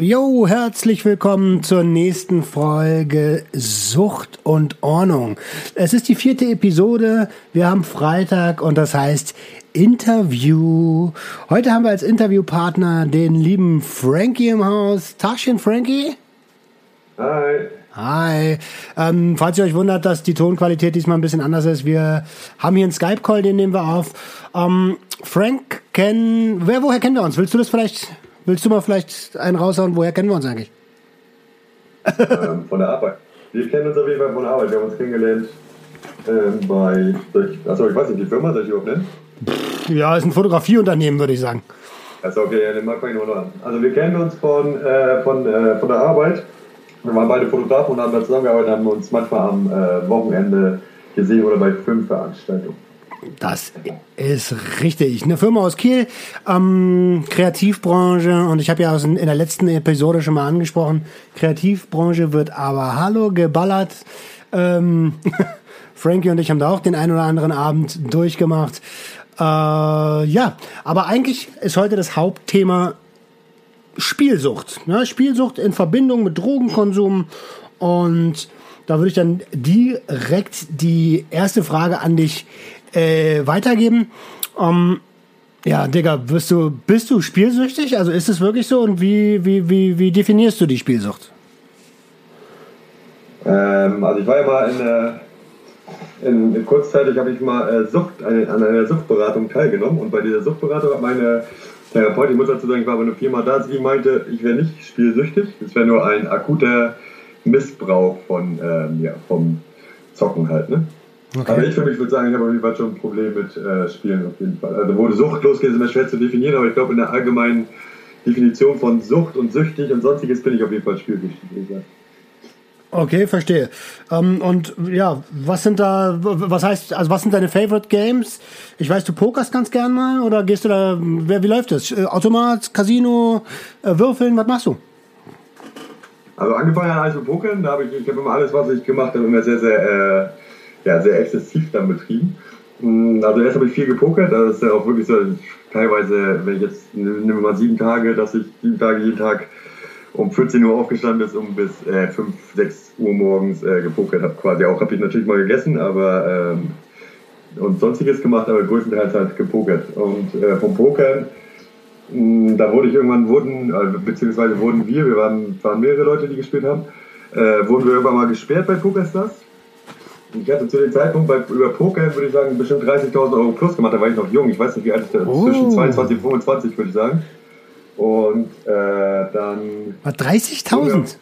Jo, herzlich willkommen zur nächsten Folge Sucht und Ordnung. Es ist die vierte Episode. Wir haben Freitag und das heißt Interview. Heute haben wir als Interviewpartner den lieben Frankie im Haus. Taschen, Frankie. Hi. Hi. Ähm, falls ihr euch wundert, dass die Tonqualität diesmal ein bisschen anders ist, wir haben hier einen Skype-Call, den nehmen wir auf. Ähm, Frank kennen, wer, woher kennen wir uns? Willst du das vielleicht Willst du mal vielleicht einen raushauen? Woher kennen wir uns eigentlich? ähm, von der Arbeit. Wir kennen uns auf jeden Fall von der Arbeit. Wir haben uns kennengelernt ähm, bei. Achso, ich weiß nicht, die Firma, soll ich überhaupt nennen? Ja, ist ein Fotografieunternehmen, würde ich sagen. Achso, okay, ja, den mag man nur an. Also, wir kennen uns von, äh, von, äh, von der Arbeit. Wir waren beide Fotografen und haben da zusammengearbeitet, haben uns manchmal am äh, Wochenende gesehen oder bei Filmveranstaltungen. Das ist richtig. Eine Firma aus Kiel, ähm, Kreativbranche. Und ich habe ja in der letzten Episode schon mal angesprochen, Kreativbranche wird aber hallo geballert. Ähm, Frankie und ich haben da auch den einen oder anderen Abend durchgemacht. Äh, ja, aber eigentlich ist heute das Hauptthema Spielsucht. Ne? Spielsucht in Verbindung mit Drogenkonsum. Und da würde ich dann direkt die erste Frage an dich äh, weitergeben. Ähm, ja, Digga, bist du, bist du spielsüchtig? Also ist es wirklich so? Und wie, wie, wie, wie definierst du die Spielsucht? Ähm, also ich war ja mal in, äh, in, in kurzzeitig habe ich mal äh, Sucht, eine, an einer Suchtberatung teilgenommen und bei dieser Suchtberatung hat meine Therapeutin, ich muss dazu sagen, ich war aber nur viermal da, sie meinte, ich wäre nicht spielsüchtig, es wäre nur ein akuter Missbrauch von, ähm, ja, vom Zocken halt, ne? Okay. Aber ich für mich würde sagen, ich habe auf jeden Fall schon ein Problem mit äh, Spielen auf jeden Fall. Also wo Sucht losgeht, ist immer schwer zu definieren, aber ich glaube in der allgemeinen Definition von Sucht und süchtig und sonstiges bin ich auf jeden Fall spielsüchtig. Okay, verstehe. Ähm, und ja, was sind da, was heißt, also was sind deine Favorite Games? Ich weiß, du pokerst ganz gern mal oder gehst du da, wie, wie läuft das? Äh, Automat, Casino, äh, Würfeln, was machst du? Also angefangen hat alles mit Pokern, da habe ich, ich habe immer alles, was ich gemacht habe, immer sehr, sehr äh, ja, sehr exzessiv dann betrieben. Mm, also erst habe ich viel gepokert, also das ist ja auch wirklich so, teilweise, wenn ich jetzt, nehme mal sieben Tage, dass ich sieben Tage jeden Tag um 14 Uhr aufgestanden ist und bis äh, 5, 6 Uhr morgens äh, gepokert habe quasi. Auch habe ich natürlich mal gegessen, aber ähm, und sonstiges gemacht, aber größtenteils halt gepokert. Und äh, vom Pokern, mm, da wurde ich irgendwann, wurden, äh, beziehungsweise wurden wir, wir waren, waren mehrere Leute, die gespielt haben, äh, wurden wir irgendwann mal gesperrt bei PokerStars. Ich hatte zu dem Zeitpunkt bei, über Poker, würde ich sagen, bestimmt 30.000 Euro plus gemacht. Da war ich noch jung. Ich weiß nicht, wie alt ich da oh. Zwischen 22 und 25, würde ich sagen. Und äh, dann. 30.000?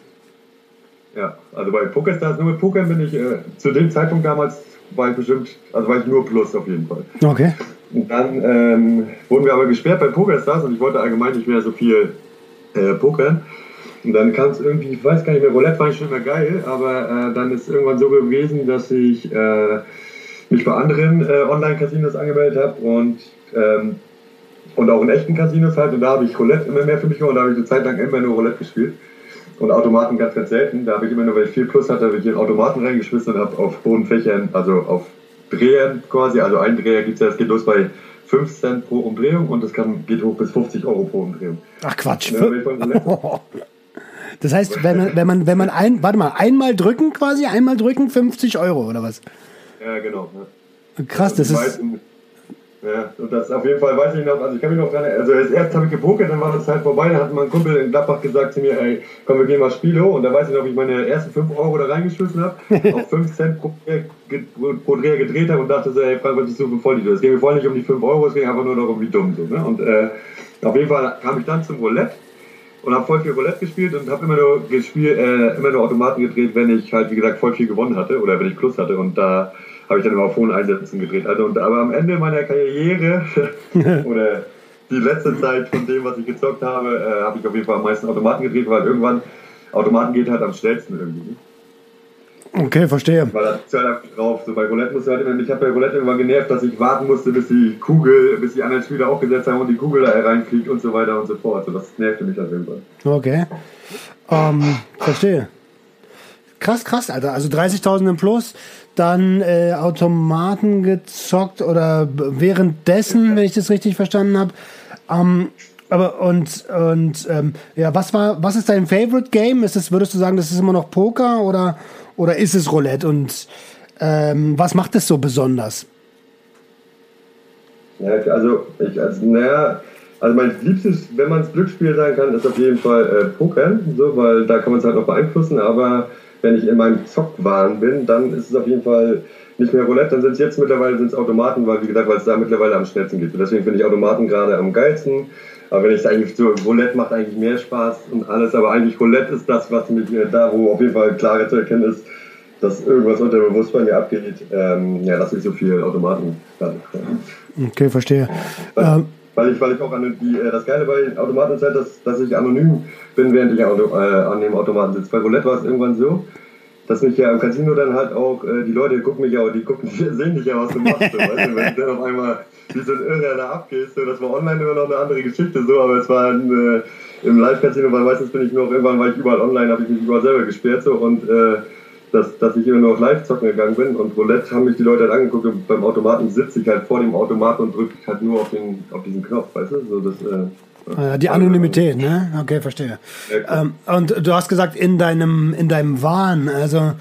Ja, also bei PokerStars, nur mit Poker bin ich, äh, zu dem Zeitpunkt damals war ich bestimmt, also war ich nur plus auf jeden Fall. Okay. Und dann ähm, wurden wir aber gesperrt bei PokerStars und ich wollte allgemein nicht mehr so viel äh, pokern. Und dann kam es irgendwie, ich weiß gar nicht mehr, Roulette war schon immer geil, aber äh, dann ist irgendwann so gewesen, dass ich äh, mich bei anderen äh, Online-Casinos angemeldet habe und, ähm, und auch in echten Casinos halt. Und da habe ich Roulette immer mehr für mich gemacht und da habe ich eine Zeit lang immer nur Roulette gespielt. Und Automaten ganz, ganz selten. Da habe ich immer nur, weil ich viel Plus hatte, habe ich in Automaten reingeschmissen und habe auf hohen Fächern, also auf Drehern quasi, also ein Dreher gibt es ja, es geht los bei 5 Cent pro Umdrehung und das kann, geht hoch bis 50 Euro pro Umdrehung. Ach Quatsch. Das heißt, wenn man, wenn man, wenn man ein, warte mal, einmal drücken quasi, einmal drücken, 50 Euro oder was? Ja, genau. Ja. Krass, das ist. Meisten, ja, und das auf jeden Fall weiß ich noch, also ich kann mich noch dran also erst habe ich gepokert, dann war das halt vorbei, dann hat mein Kumpel in Gladbach gesagt zu mir, ey, komm, wir gehen mal Spielo und da weiß ich noch, wie ich meine ersten 5 Euro da reingeschmissen habe, auf 5 Cent pro, pro Dreher gedreht habe und dachte so, ey, Frank, was ist so für Vollidiot? Es ging mir voll nicht um die 5 Euro, es ging einfach nur darum, wie dumm so, ne? Und äh, auf jeden Fall kam ich dann zum Roulette und habe voll viel Roulette gespielt und habe immer nur gespielt, äh, immer nur Automaten gedreht, wenn ich halt, wie gesagt, voll viel gewonnen hatte oder wenn ich Plus hatte. Und da habe ich dann immer auf hohen Einsätzen gedreht. Also, und, aber am Ende meiner Karriere oder die letzte Zeit von dem, was ich gezockt habe, äh, habe ich auf jeden Fall am meisten Automaten gedreht, weil irgendwann Automaten geht halt am schnellsten irgendwie. Okay, verstehe. Weil da zählt halt drauf. So bei Roulette musst du halt immer, ich habe bei Roulette immer genervt, dass ich warten musste, bis die Kugel, bis die anderen Spieler aufgesetzt haben und die Kugel da reinfliegt und so weiter und so fort. So, das nervte mich auf jeden Fall. Okay. Ähm, verstehe. Krass, krass, Alter. Also 30.000 im Plus, dann äh, Automaten gezockt oder währenddessen, wenn ich das richtig verstanden habe. Ähm, aber und und ähm, ja, was war, was ist dein Favorite Game? Ist es, würdest du sagen, das ist immer noch Poker oder oder ist es Roulette? Und ähm, was macht es so besonders? Ja, also ich, also, naja, also mein liebstes, wenn man es Glücksspiel sein kann, ist auf jeden Fall äh, Poker, so, weil da kann man es halt noch beeinflussen, aber wenn ich in meinem Zockwahn bin, dann ist es auf jeden Fall nicht mehr Roulette, dann sind es jetzt mittlerweile sind's Automaten, weil wie gesagt, weil es da mittlerweile am schnellsten geht. deswegen finde ich Automaten gerade am geilsten. Aber wenn ich es eigentlich so, Roulette macht eigentlich mehr Spaß und alles, aber eigentlich Roulette ist das, was mich äh, da, wo auf jeden Fall klarer zu erkennen ist, dass irgendwas unter Bewusst bei mir abgeht, ähm, ja, dass ich so viel Automaten dann. Okay, verstehe. Weil, ähm, weil, ich, weil ich auch an die, äh, das Geile bei Automaten ist halt, dass, dass ich anonym bin, während ich an, äh, an dem Automaten sitze. Bei Roulette war es irgendwann so, dass mich ja im Casino dann halt auch, äh, die Leute gucken mich ja, die gucken, sehen dich ja, was du machst. So, weißt du? Wenn du dann auf einmal wie so ein Irrer da abgehst, so, das war online immer noch eine andere Geschichte, so, aber es war ein, äh, im Live-Casino, weil meistens bin ich nur, irgendwann war ich überall online, habe ich mich überall selber gesperrt, so, und äh, dass, dass ich immer nur auf Live-Zocken gegangen bin und Roulette haben mich die Leute halt angeguckt und beim Automaten sitze ich halt vor dem Automaten und drücke halt nur auf, den, auf diesen Knopf, weißt du? So, das, äh, die Anonymität, ne? Okay, verstehe. Ähm, und du hast gesagt, in deinem, in deinem Wahn, also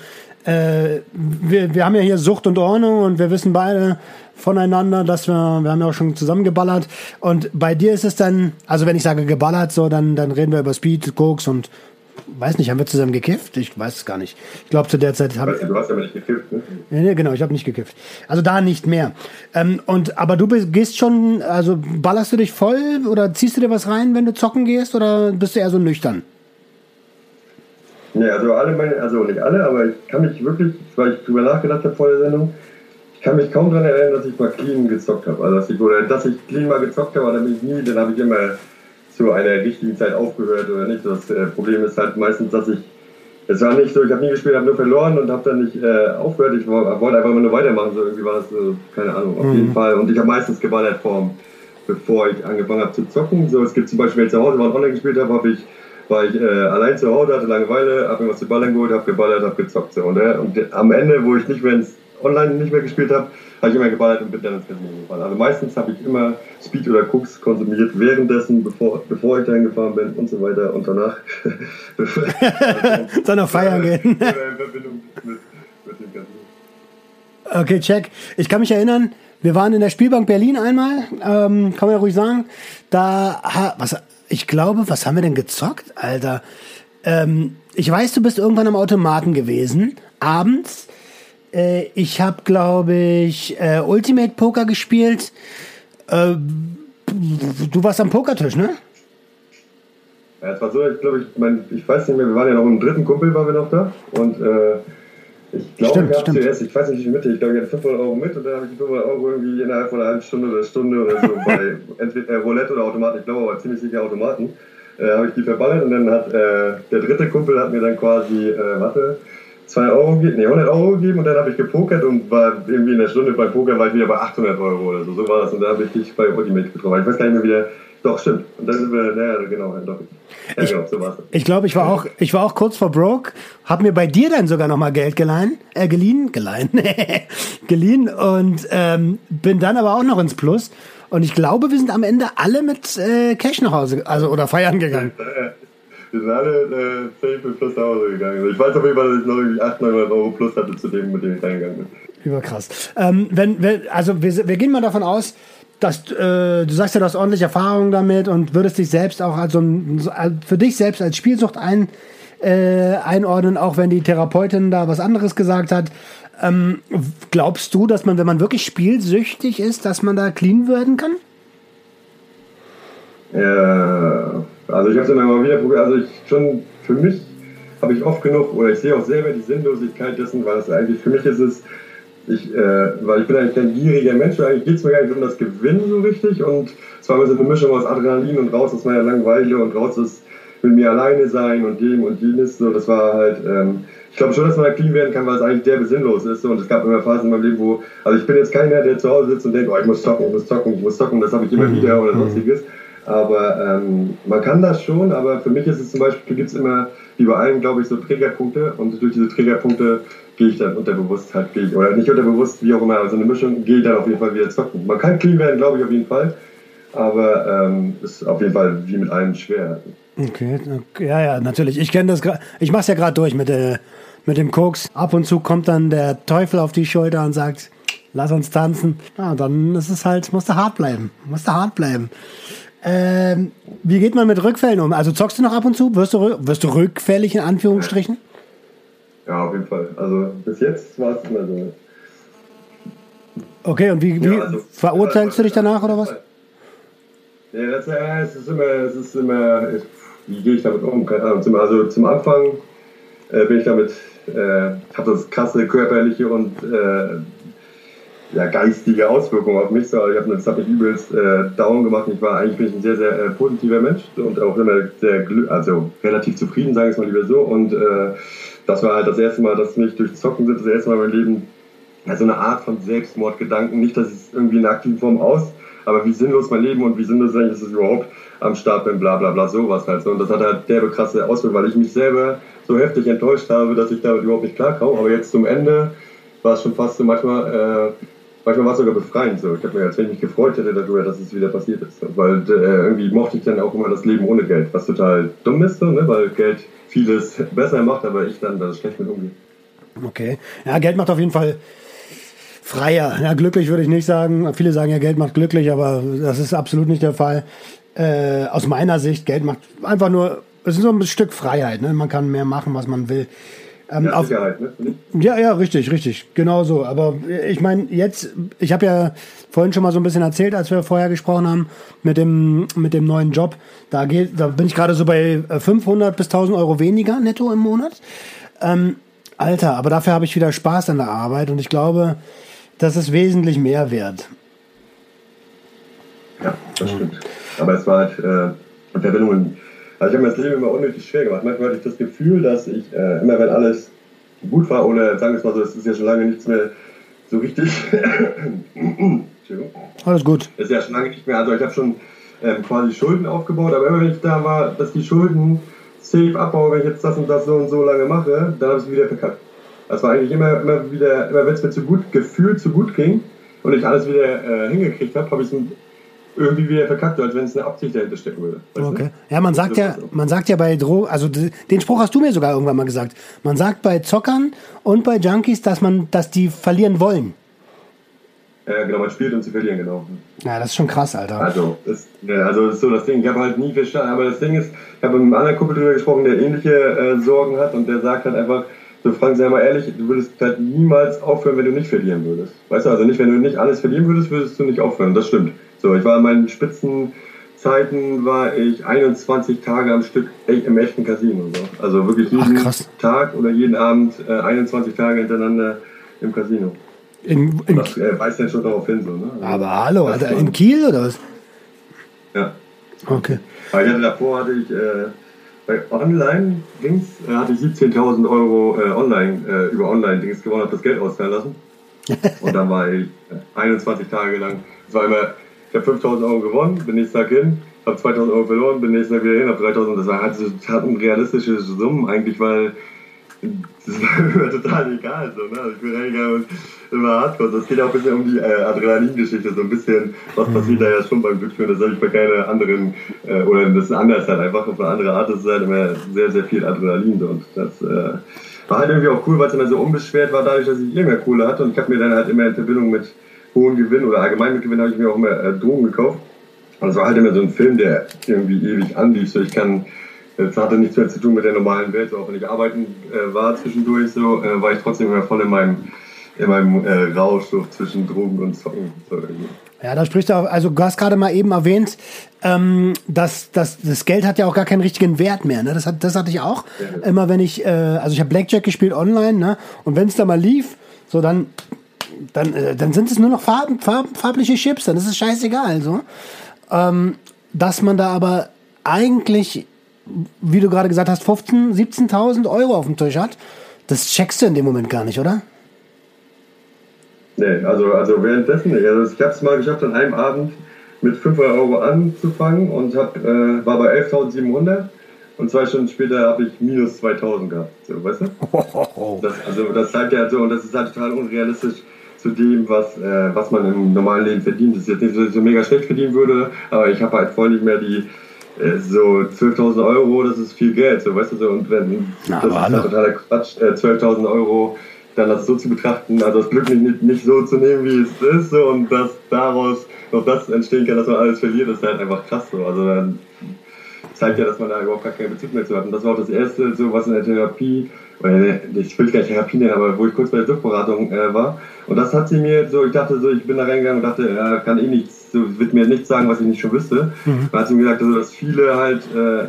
äh, wir, wir haben ja hier Sucht und Ordnung und wir wissen beide voneinander, dass wir, wir haben ja auch schon zusammengeballert. Und bei dir ist es dann, also wenn ich sage geballert, so, dann, dann reden wir über Speed, Koks und weiß nicht, haben wir zusammen gekifft? Ich weiß es gar nicht. Ich glaube, zu der Zeit habe ich. Du hast aber nicht gekifft, ne? Nee, genau, ich habe nicht gekifft. Also da nicht mehr. Ähm, und, aber du gehst schon, also ballerst du dich voll oder ziehst du dir was rein, wenn du zocken gehst oder bist du eher so nüchtern? Nee, also alle meine, also nicht alle, aber ich kann mich wirklich, weil ich drüber nachgedacht habe vor der Sendung, ich kann mich kaum daran erinnern, dass ich mal clean gezockt habe. Also dass ich, oder dass ich clean mal gezockt habe, aber dann bin ich nie, dann habe ich immer zu einer richtigen Zeit aufgehört oder nicht. Das äh, Problem ist halt meistens, dass ich, es war nicht so, ich habe nie gespielt, habe nur verloren und habe dann nicht äh, aufgehört. Ich wollte einfach immer nur weitermachen, so irgendwie war das, äh, keine Ahnung, auf mhm. jeden Fall. Und ich habe meistens geballert vor, bevor ich angefangen habe zu zocken. So, es gibt zum Beispiel, wenn ich zu Hause mal online gespielt habe, habe ich war ich äh, allein zu Hause, hatte Langeweile, habe mir was zu ballern geholt, habe geballert, habe gezockt. So. Und, äh, und am Ende, wo ich nicht mehr ins online nicht mehr gespielt habe, habe ich immer geballert und bin dann ins Casino gefahren. Also meistens habe ich immer Speed oder Cooks konsumiert, währenddessen, bevor, bevor ich dahin gefahren bin und so weiter und danach. Dann noch feiern gehen. Okay, check. Ich kann mich erinnern, wir waren in der Spielbank Berlin einmal, ähm, kann man ja ruhig sagen. Da, was, ich glaube, was haben wir denn gezockt, Alter? Ähm, ich weiß, du bist irgendwann am Automaten gewesen, abends. Äh, ich habe, glaube ich, äh, Ultimate Poker gespielt. Äh, du warst am Pokertisch, ne? Ja, es war so, ich glaube, ich, mein, ich weiß nicht mehr, wir waren ja noch im dritten Kumpel, waren wir noch da. Und äh, ich glaube, ich habe zuerst, ich weiß nicht, wie viel mit, ich glaube, ich hatte 500 Euro mit und dann habe ich die 500 Euro irgendwie innerhalb von einer halben Stunde oder Stunde oder so bei entweder äh, Roulette oder Automaten, ich glaube aber ziemlich sicher Automaten, äh, habe ich die verballert und dann hat äh, der dritte Kumpel hat mir dann quasi, äh, warte, 2 Euro, nee, 100 Euro gegeben und dann habe ich gepokert und war irgendwie in der Stunde beim Poker war ich wieder bei 800 Euro oder so. So war das und dann habe ich dich bei Ultimate getroffen. Ich weiß gar nicht mehr, wie der, doch, stimmt. Und dann sind wir, naja, genau, doch. Ja, ich, genau, so war's. Ich glaube, ich war auch, ich war auch kurz vor broke, habe mir bei dir dann sogar nochmal Geld geleihen, äh, geliehen, geleihen, geliehen und ähm, bin dann aber auch noch ins Plus. Und ich glaube, wir sind am Ende alle mit äh, Cash nach Hause, also oder feiern gegangen. Wir sind alle äh, safe mit Plus nach Hause gegangen. Also ich weiß auf jeden Fall, dass ich noch irgendwie 800, 900 Euro Plus hatte zu dem, mit dem ich reingegangen bin. Überkrass. Ähm, wenn, wenn, also wir, wir gehen mal davon aus, dass äh, du sagst ja, du hast ordentliche Erfahrungen damit und würdest dich selbst auch als so ein, für dich selbst als Spielsucht ein, äh, einordnen, auch wenn die Therapeutin da was anderes gesagt hat. Ähm, glaubst du, dass man, wenn man wirklich spielsüchtig ist, dass man da clean werden kann? Ja, also ich habe es immer mal wieder probiert. Also ich schon für mich habe ich oft genug, oder ich sehe auch selber die Sinnlosigkeit dessen, weil es eigentlich für mich ist es, ich, äh, weil ich bin eigentlich kein gieriger Mensch, eigentlich geht es mir gar nicht um das Gewinnen so richtig und zwar so eine Mischung aus Adrenalin und raus aus meiner Langeweile und raus ist mit mir alleine sein und dem und jenes. So, das war halt, ähm, ich glaube schon, dass man da clean werden kann, weil es eigentlich der besinnlos ist. So. Und es gab immer Phasen in meinem Leben, wo, also ich bin jetzt keiner, der zu Hause sitzt und denkt, oh, ich muss zocken, ich muss zocken, ich muss zocken, das habe ich immer Mhm. wieder oder sonstiges. Aber ähm, man kann das schon, aber für mich ist es zum Beispiel, gibt es immer, wie bei allen, glaube ich, so Triggerpunkte und durch diese Triggerpunkte gehe ich dann unterbewusst halt, gehe ich, oder nicht unterbewusst, wie auch immer, also eine Mischung, gehe ich dann auf jeden Fall wieder zocken. Man kann clean werden, glaube ich, auf jeden Fall, aber ähm, ist auf jeden Fall wie mit allem schwer. Okay, okay, ja, ja, natürlich. Ich kenne das gerade. Ich mach's ja gerade durch mit, der, mit dem Koks. Ab und zu kommt dann der Teufel auf die Schulter und sagt, lass uns tanzen. Ja, dann ist es halt, musst du hart bleiben. Musst du hart bleiben. Ähm, wie geht man mit Rückfällen um? Also zockst du noch ab und zu? Wirst du, wirst du rückfällig in Anführungsstrichen? Ja, auf jeden Fall. Also bis jetzt war es immer so. Okay, und wie, wie Ja, also- verurteilst du dich danach oder was? Ja, das, ja, es ist immer, es ist immer, ich, wie gehe ich damit um? Keine Ahnung. Zum, also zum Anfang äh, bin ich damit, äh, hat das krasse körperliche und äh, ja, geistige Auswirkungen auf mich. So, also ich hab, das hat mich übelst äh, down gemacht. Ich war eigentlich bin ich ein sehr, sehr äh, positiver Mensch und auch immer sehr, also relativ zufrieden, sagen wir es mal lieber so. Und äh, das war halt das erste Mal, dass mich durch Zocken sind, das erste Mal in meinem Leben ja, so eine Art von Selbstmordgedanken. Nicht, dass ich es irgendwie in einer aktiven Form aus, aber wie sinnlos mein Leben und wie sinnlos eigentlich ist es überhaupt am Start bin, bla bla bla, sowas halt so. Und das hat halt derbe krasse Auswirkungen, weil ich mich selber so heftig enttäuscht habe, dass ich damit überhaupt nicht klarkomme. Aber jetzt zum Ende war es schon fast so manchmal, äh, manchmal war es sogar befreiend so. Ich habe mir als wenn ich mich gefreut hätte darüber, dass es wieder passiert ist. Weil äh, irgendwie mochte ich dann auch immer das Leben ohne Geld, was total dumm ist, so, ne? weil Geld vieles besser macht, aber ich dann da schlecht mit umgehe. Okay. Ja, Geld macht auf jeden Fall freier. Ja, glücklich würde ich nicht sagen. Viele sagen ja, Geld macht glücklich, aber das ist absolut nicht der Fall. Äh, aus meiner Sicht, Geld macht einfach nur, es ist so ein Stück Freiheit. Ne? Man kann mehr machen, was man will. Ähm, Ja, auf, Sicherheit, ne? Ja, ja, richtig, richtig. Genau so. Aber ich meine, jetzt, ich habe ja vorhin schon mal so ein bisschen erzählt, als wir vorher gesprochen haben, mit dem, mit dem neuen Job. Da, geht, da bin ich gerade so bei äh, 500 bis 1000 Euro weniger netto im Monat. Ähm, Alter, aber dafür habe ich wieder Spaß an der Arbeit und ich glaube, das ist wesentlich mehr wert. Ja, das stimmt. Aber es war halt äh, Verbindungen. Also ich habe mir das Leben immer unnötig schwer gemacht. Manchmal hatte ich das Gefühl, dass ich äh, immer, wenn alles gut war, oder sagen wir es mal so, es ist ja schon lange nichts mehr so richtig. Entschuldigung. Alles gut. ist ja schon lange nicht mehr. Also ich habe schon ähm, quasi Schulden aufgebaut, aber immer wenn ich da war, dass die Schulden safe abbaue, wenn ich jetzt das und das so und so lange mache, dann habe ich es wieder verkackt. Das war eigentlich immer, immer wieder, immer wenn es mir zu gut gefühlt zu gut ging und ich alles wieder äh, hingekriegt habe, habe ich es irgendwie wieder verkackt, als wenn es eine Absicht dahinter stecken würde. Okay. Ja, man sagt ja, man sagt ja bei Drogen, also den Spruch hast du mir sogar irgendwann mal gesagt. Man sagt bei Zockern und bei Junkies, dass man, dass die verlieren wollen. Ja, genau, man spielt um zu verlieren, genau. Ja, das ist schon krass, Alter. Also, ja, also ist so das Ding. Ich habe halt nie verstanden, aber das Ding ist, ich habe mit einem anderen Kumpel drüber gesprochen, der ähnliche äh, Sorgen hat und der sagt halt einfach, so Frank, sei mal ehrlich, du würdest halt niemals aufhören, wenn du nicht verlieren würdest. Weißt du, also nicht, wenn du nicht alles verlieren würdest, würdest du nicht aufhören. Das stimmt. So, ich war in meinen Spitzenzeiten, war ich 21 Tage am Stück im echten Casino. So. Also wirklich jeden Ach. Tag oder jeden Abend äh, 21 Tage hintereinander im Casino. In, in, Das äh, weist dann schon darauf hin, so, ne? Also, aber hallo, schon. in Kiel oder was? Ja. Okay. Aber ich hatte davor hatte ich äh, bei Online-Dings äh, hatte ich 17.000 Euro äh, online äh, über Online-Dings gewonnen, habe das Geld auszahlen lassen. Und dann war ich äh, 21 Tage lang. Es war immer, ich habe 5.000 Euro gewonnen, bin nächsten Tag hin, habe 2.000 Euro verloren, bin nächsten Tag wieder hin, habe 3.000. Das war halt das hatten realistische Summen eigentlich, weil das war mir total egal. So, ne? Ich bin reingegangen und immer hardcore. Das geht auch ein bisschen um die äh, Adrenalingeschichte, so ein bisschen, was passiert da ja schon beim Glücksspiel. Das habe ich bei keiner anderen, äh, oder das ist anders halt einfach, auf eine andere Art ist es halt immer sehr, sehr viel Adrenalin. So. Und das äh, war halt irgendwie auch cool, weil es immer so unbeschwert war, dadurch, dass ich immer Kohle hatte. Und ich habe mir dann halt immer in Verbindung mit hohen Gewinn oder allgemein mit Gewinn habe ich mir auch immer äh, Drogen gekauft. Und es war halt immer so ein Film, der irgendwie ewig anlief. So, ich kann, es hatte nichts mehr zu tun mit der normalen Welt. So, auch wenn ich arbeiten äh, war zwischendurch, so, äh, war ich trotzdem immer voll in meinem, in meinem äh, Rausch so, zwischen Drogen und Zocken. So, irgendwie. Ja, da spricht er, also du hast gerade mal eben erwähnt, ähm, dass, dass das Geld hat ja auch gar keinen richtigen Wert mehr. Ne? Das, hat, das hatte ich auch. Immer wenn ich, äh, also ich habe Blackjack gespielt online, ne? Und wenn es da mal lief, so dann, dann, äh, dann sind es nur noch farb, farb, farbliche Chips, dann ist es scheißegal. So. Ähm, dass man da aber eigentlich wie du gerade gesagt hast, 15.000, 17.000 Euro auf dem Tisch hat, das checkst du in dem Moment gar nicht, oder? Nee, also, also währenddessen nicht. Also ich habe es mal geschafft, an einem Abend mit 500 Euro anzufangen und hab, äh, war bei 11.700 und zwei Stunden später habe ich minus 2000 gehabt. So, weißt du? Das, also das zeigt ja so, und das ist halt total unrealistisch zu dem, was, äh, was man im normalen Leben verdient. Das ist jetzt nicht so, so mega schlecht verdienen würde, aber ich habe halt voll nicht mehr die äh, so 12.000 Euro, das ist viel Geld, so weißt du so. Und wenn Na, das ist halt totaler Quatsch, äh, 12.000 Euro dann das so zu betrachten, also das Glück nicht, nicht so zu nehmen, wie es ist, so, und dass daraus noch das entstehen kann, dass man alles verliert, ist halt einfach krass so. Also dann zeigt ja, dass man da überhaupt gar keinen Bezug mehr zu hat. Und das war auch das Erste, so was in der Therapie, oder ich will Therapie nennen, aber wo ich kurz bei der Suchtberatung äh, war. Und das hat sie mir so, ich dachte so, ich bin da reingegangen und dachte, ja, kann eh nichts, so, wird mir nichts sagen, was ich nicht schon wüsste. Mhm. Dann hat sie mir gesagt, also, dass viele halt, äh,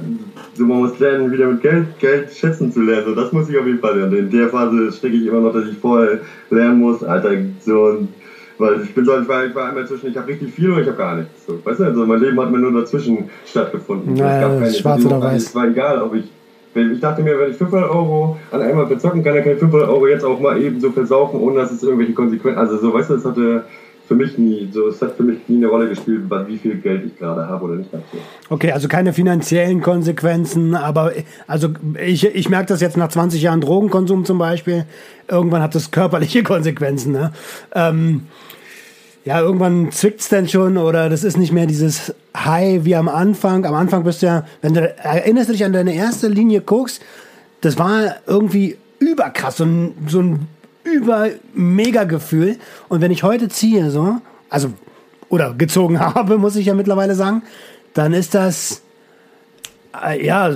so man muss lernen, wieder mit Geld, Geld schätzen zu lernen. So, das muss ich auf jeden Fall lernen. In der Phase stecke ich immer noch, dass ich vorher lernen muss, Alter, so ein weil ich bin so, ich war, ich war einmal zwischen, ich habe richtig viel oder ich habe gar nichts. So, weißt du, also mein Leben hat mir nur dazwischen stattgefunden. Naja, es gab schwarz oder weiß. Es war egal, ob ich, ich dachte mir, wenn ich 500 Euro an einmal bezocken kann, dann kann ich 500 Euro jetzt auch mal eben so versaufen, ohne dass es irgendwelche Konsequenzen, also so, weißt du, es hatte für mich nie, so, es hat für mich nie eine Rolle gespielt, wie viel Geld ich gerade habe oder nicht habe. Okay, also keine finanziellen Konsequenzen, aber also ich, ich merke das jetzt nach 20 Jahren Drogenkonsum zum Beispiel. Irgendwann hat das körperliche Konsequenzen. Ne? Ähm, ja, irgendwann zwickt's dann schon oder das ist nicht mehr dieses High wie am Anfang. Am Anfang bist du ja, wenn du erinnerst du dich an deine erste Linie guckst, das war irgendwie überkrass, so ein, so ein über-mega-Gefühl. Und wenn ich heute ziehe, so, also, oder gezogen habe, muss ich ja mittlerweile sagen, dann ist das, äh, ja,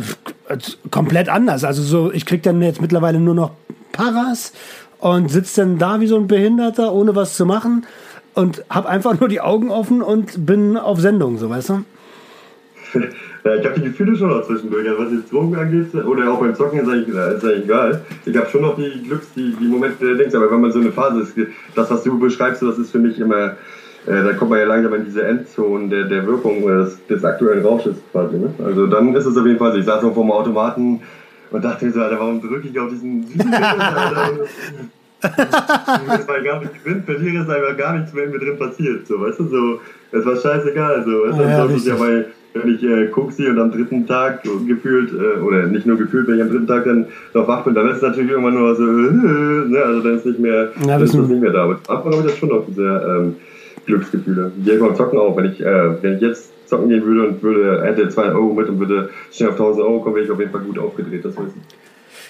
komplett anders. Also so, ich krieg dann jetzt mittlerweile nur noch Paras und sitze dann da wie so ein Behinderter, ohne was zu machen und habe einfach nur die Augen offen und bin auf Sendung, so weißt du? Ja, ich habe die Gefühle schon noch zwischendurch. Also was jetzt Drogen angeht, oder auch beim Zocken ist eigentlich, ist eigentlich egal. Ich habe schon noch die Glücks, die, die Momente der Dings, aber wenn man so eine Phase ist, das, was du beschreibst, das ist für mich immer, äh, da kommt man ja langsam in diese Endzone der, der Wirkung des, des aktuellen Rausches quasi. Ne? Also dann ist es auf jeden Fall so. Ich saß noch vor dem Automaten und dachte mir so, Alter, warum drücke ich auf diesen süßen Alter? das war gar nicht gewinnt, verliere ist einfach gar nichts mehr in mir drin passiert. So, weißt du, so, es war scheißegal. So, weißt du, Ja, ja, sonst ist ja bei, wenn ich äh, sie und am dritten Tag gefühlt, äh, oder nicht nur gefühlt, wenn ich am dritten Tag dann noch wach bin, dann ist es natürlich irgendwann nur so, äh, ne, also dann ist nicht mehr, Ja, dann das ist das nicht mehr da. Aber am Anfang habe ich das schon noch, diese ähm, Glücksgefühle. Die beim Zocken auch, wenn ich, äh, wenn ich jetzt zocken gehen würde und würde, hätte 200 Euro mit und würde schnell auf 1000 Euro kommen, wäre ich auf jeden Fall gut aufgedreht, das weiß ich.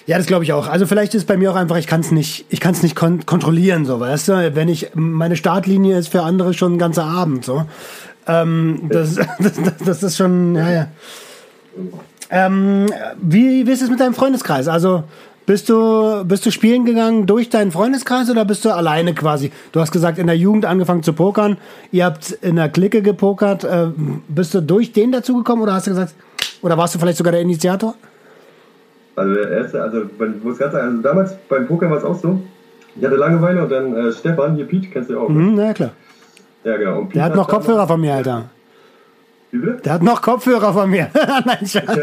Ja, das glaube ich auch. Also vielleicht ist bei mir auch einfach, ich kann es nicht, ich kann es nicht kon kontrollieren, so weißt du. Wenn ich meine Startlinie ist für andere schon ein ganzer Abend, so. Ähm, das, das, das, das ist schon, ja, ja. Ähm, wie, wie ist es mit deinem Freundeskreis? Also bist du, bist du spielen gegangen durch deinen Freundeskreis oder bist du alleine quasi? Du hast gesagt, in der Jugend angefangen zu pokern. Ihr habt in der Clique gepokert. Äh, bist du durch den dazugekommen oder hast du gesagt, oder warst du vielleicht sogar der Initiator? Also der erste, also man muss ganz sagen, also damals beim Poker war es auch so. Ich hatte Langeweile und dann äh, Stefan, hier Pete, kennst du ja auch. ne? Mhm, na ja, klar. Ja, genau. Und Der hat noch Kopfhörer von mir, Alter. Wie bitte? Der hat noch Kopfhörer von mir. Nein, Schatz.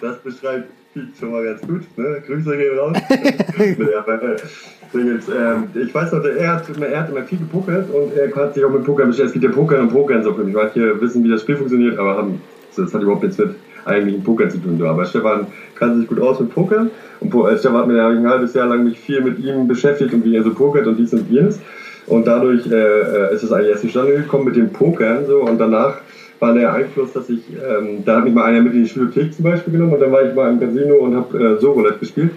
Das beschreibt Pete schon mal ganz gut. Ne? Grüße gehen raus. äh, ähm, ich weiß noch, er hat, er hat immer viel gepokert und er hat sich auch mit Poker beschäftigt. Es gibt ja Pokern und Pokern so für mich. Manche wissen, wie das Spiel funktioniert, aber haben, das hat überhaupt nichts mit eigentlichen Poker zu tun. Aber Stefan kann sich gut aus mit Poker. Und äh, Stefan hat mir ja ein halbes Jahr lang mich viel mit ihm beschäftigt und wie er so pokert und dies und jenes. Und dadurch äh, äh, ist es eigentlich erst zustande gekommen mit dem Pokern. So. Und danach war der Einfluss, dass ich, ähm, da hat mich mal einer mit in die Spielothek zum Beispiel genommen und dann war ich mal im Casino und habe äh, so Roulette gespielt.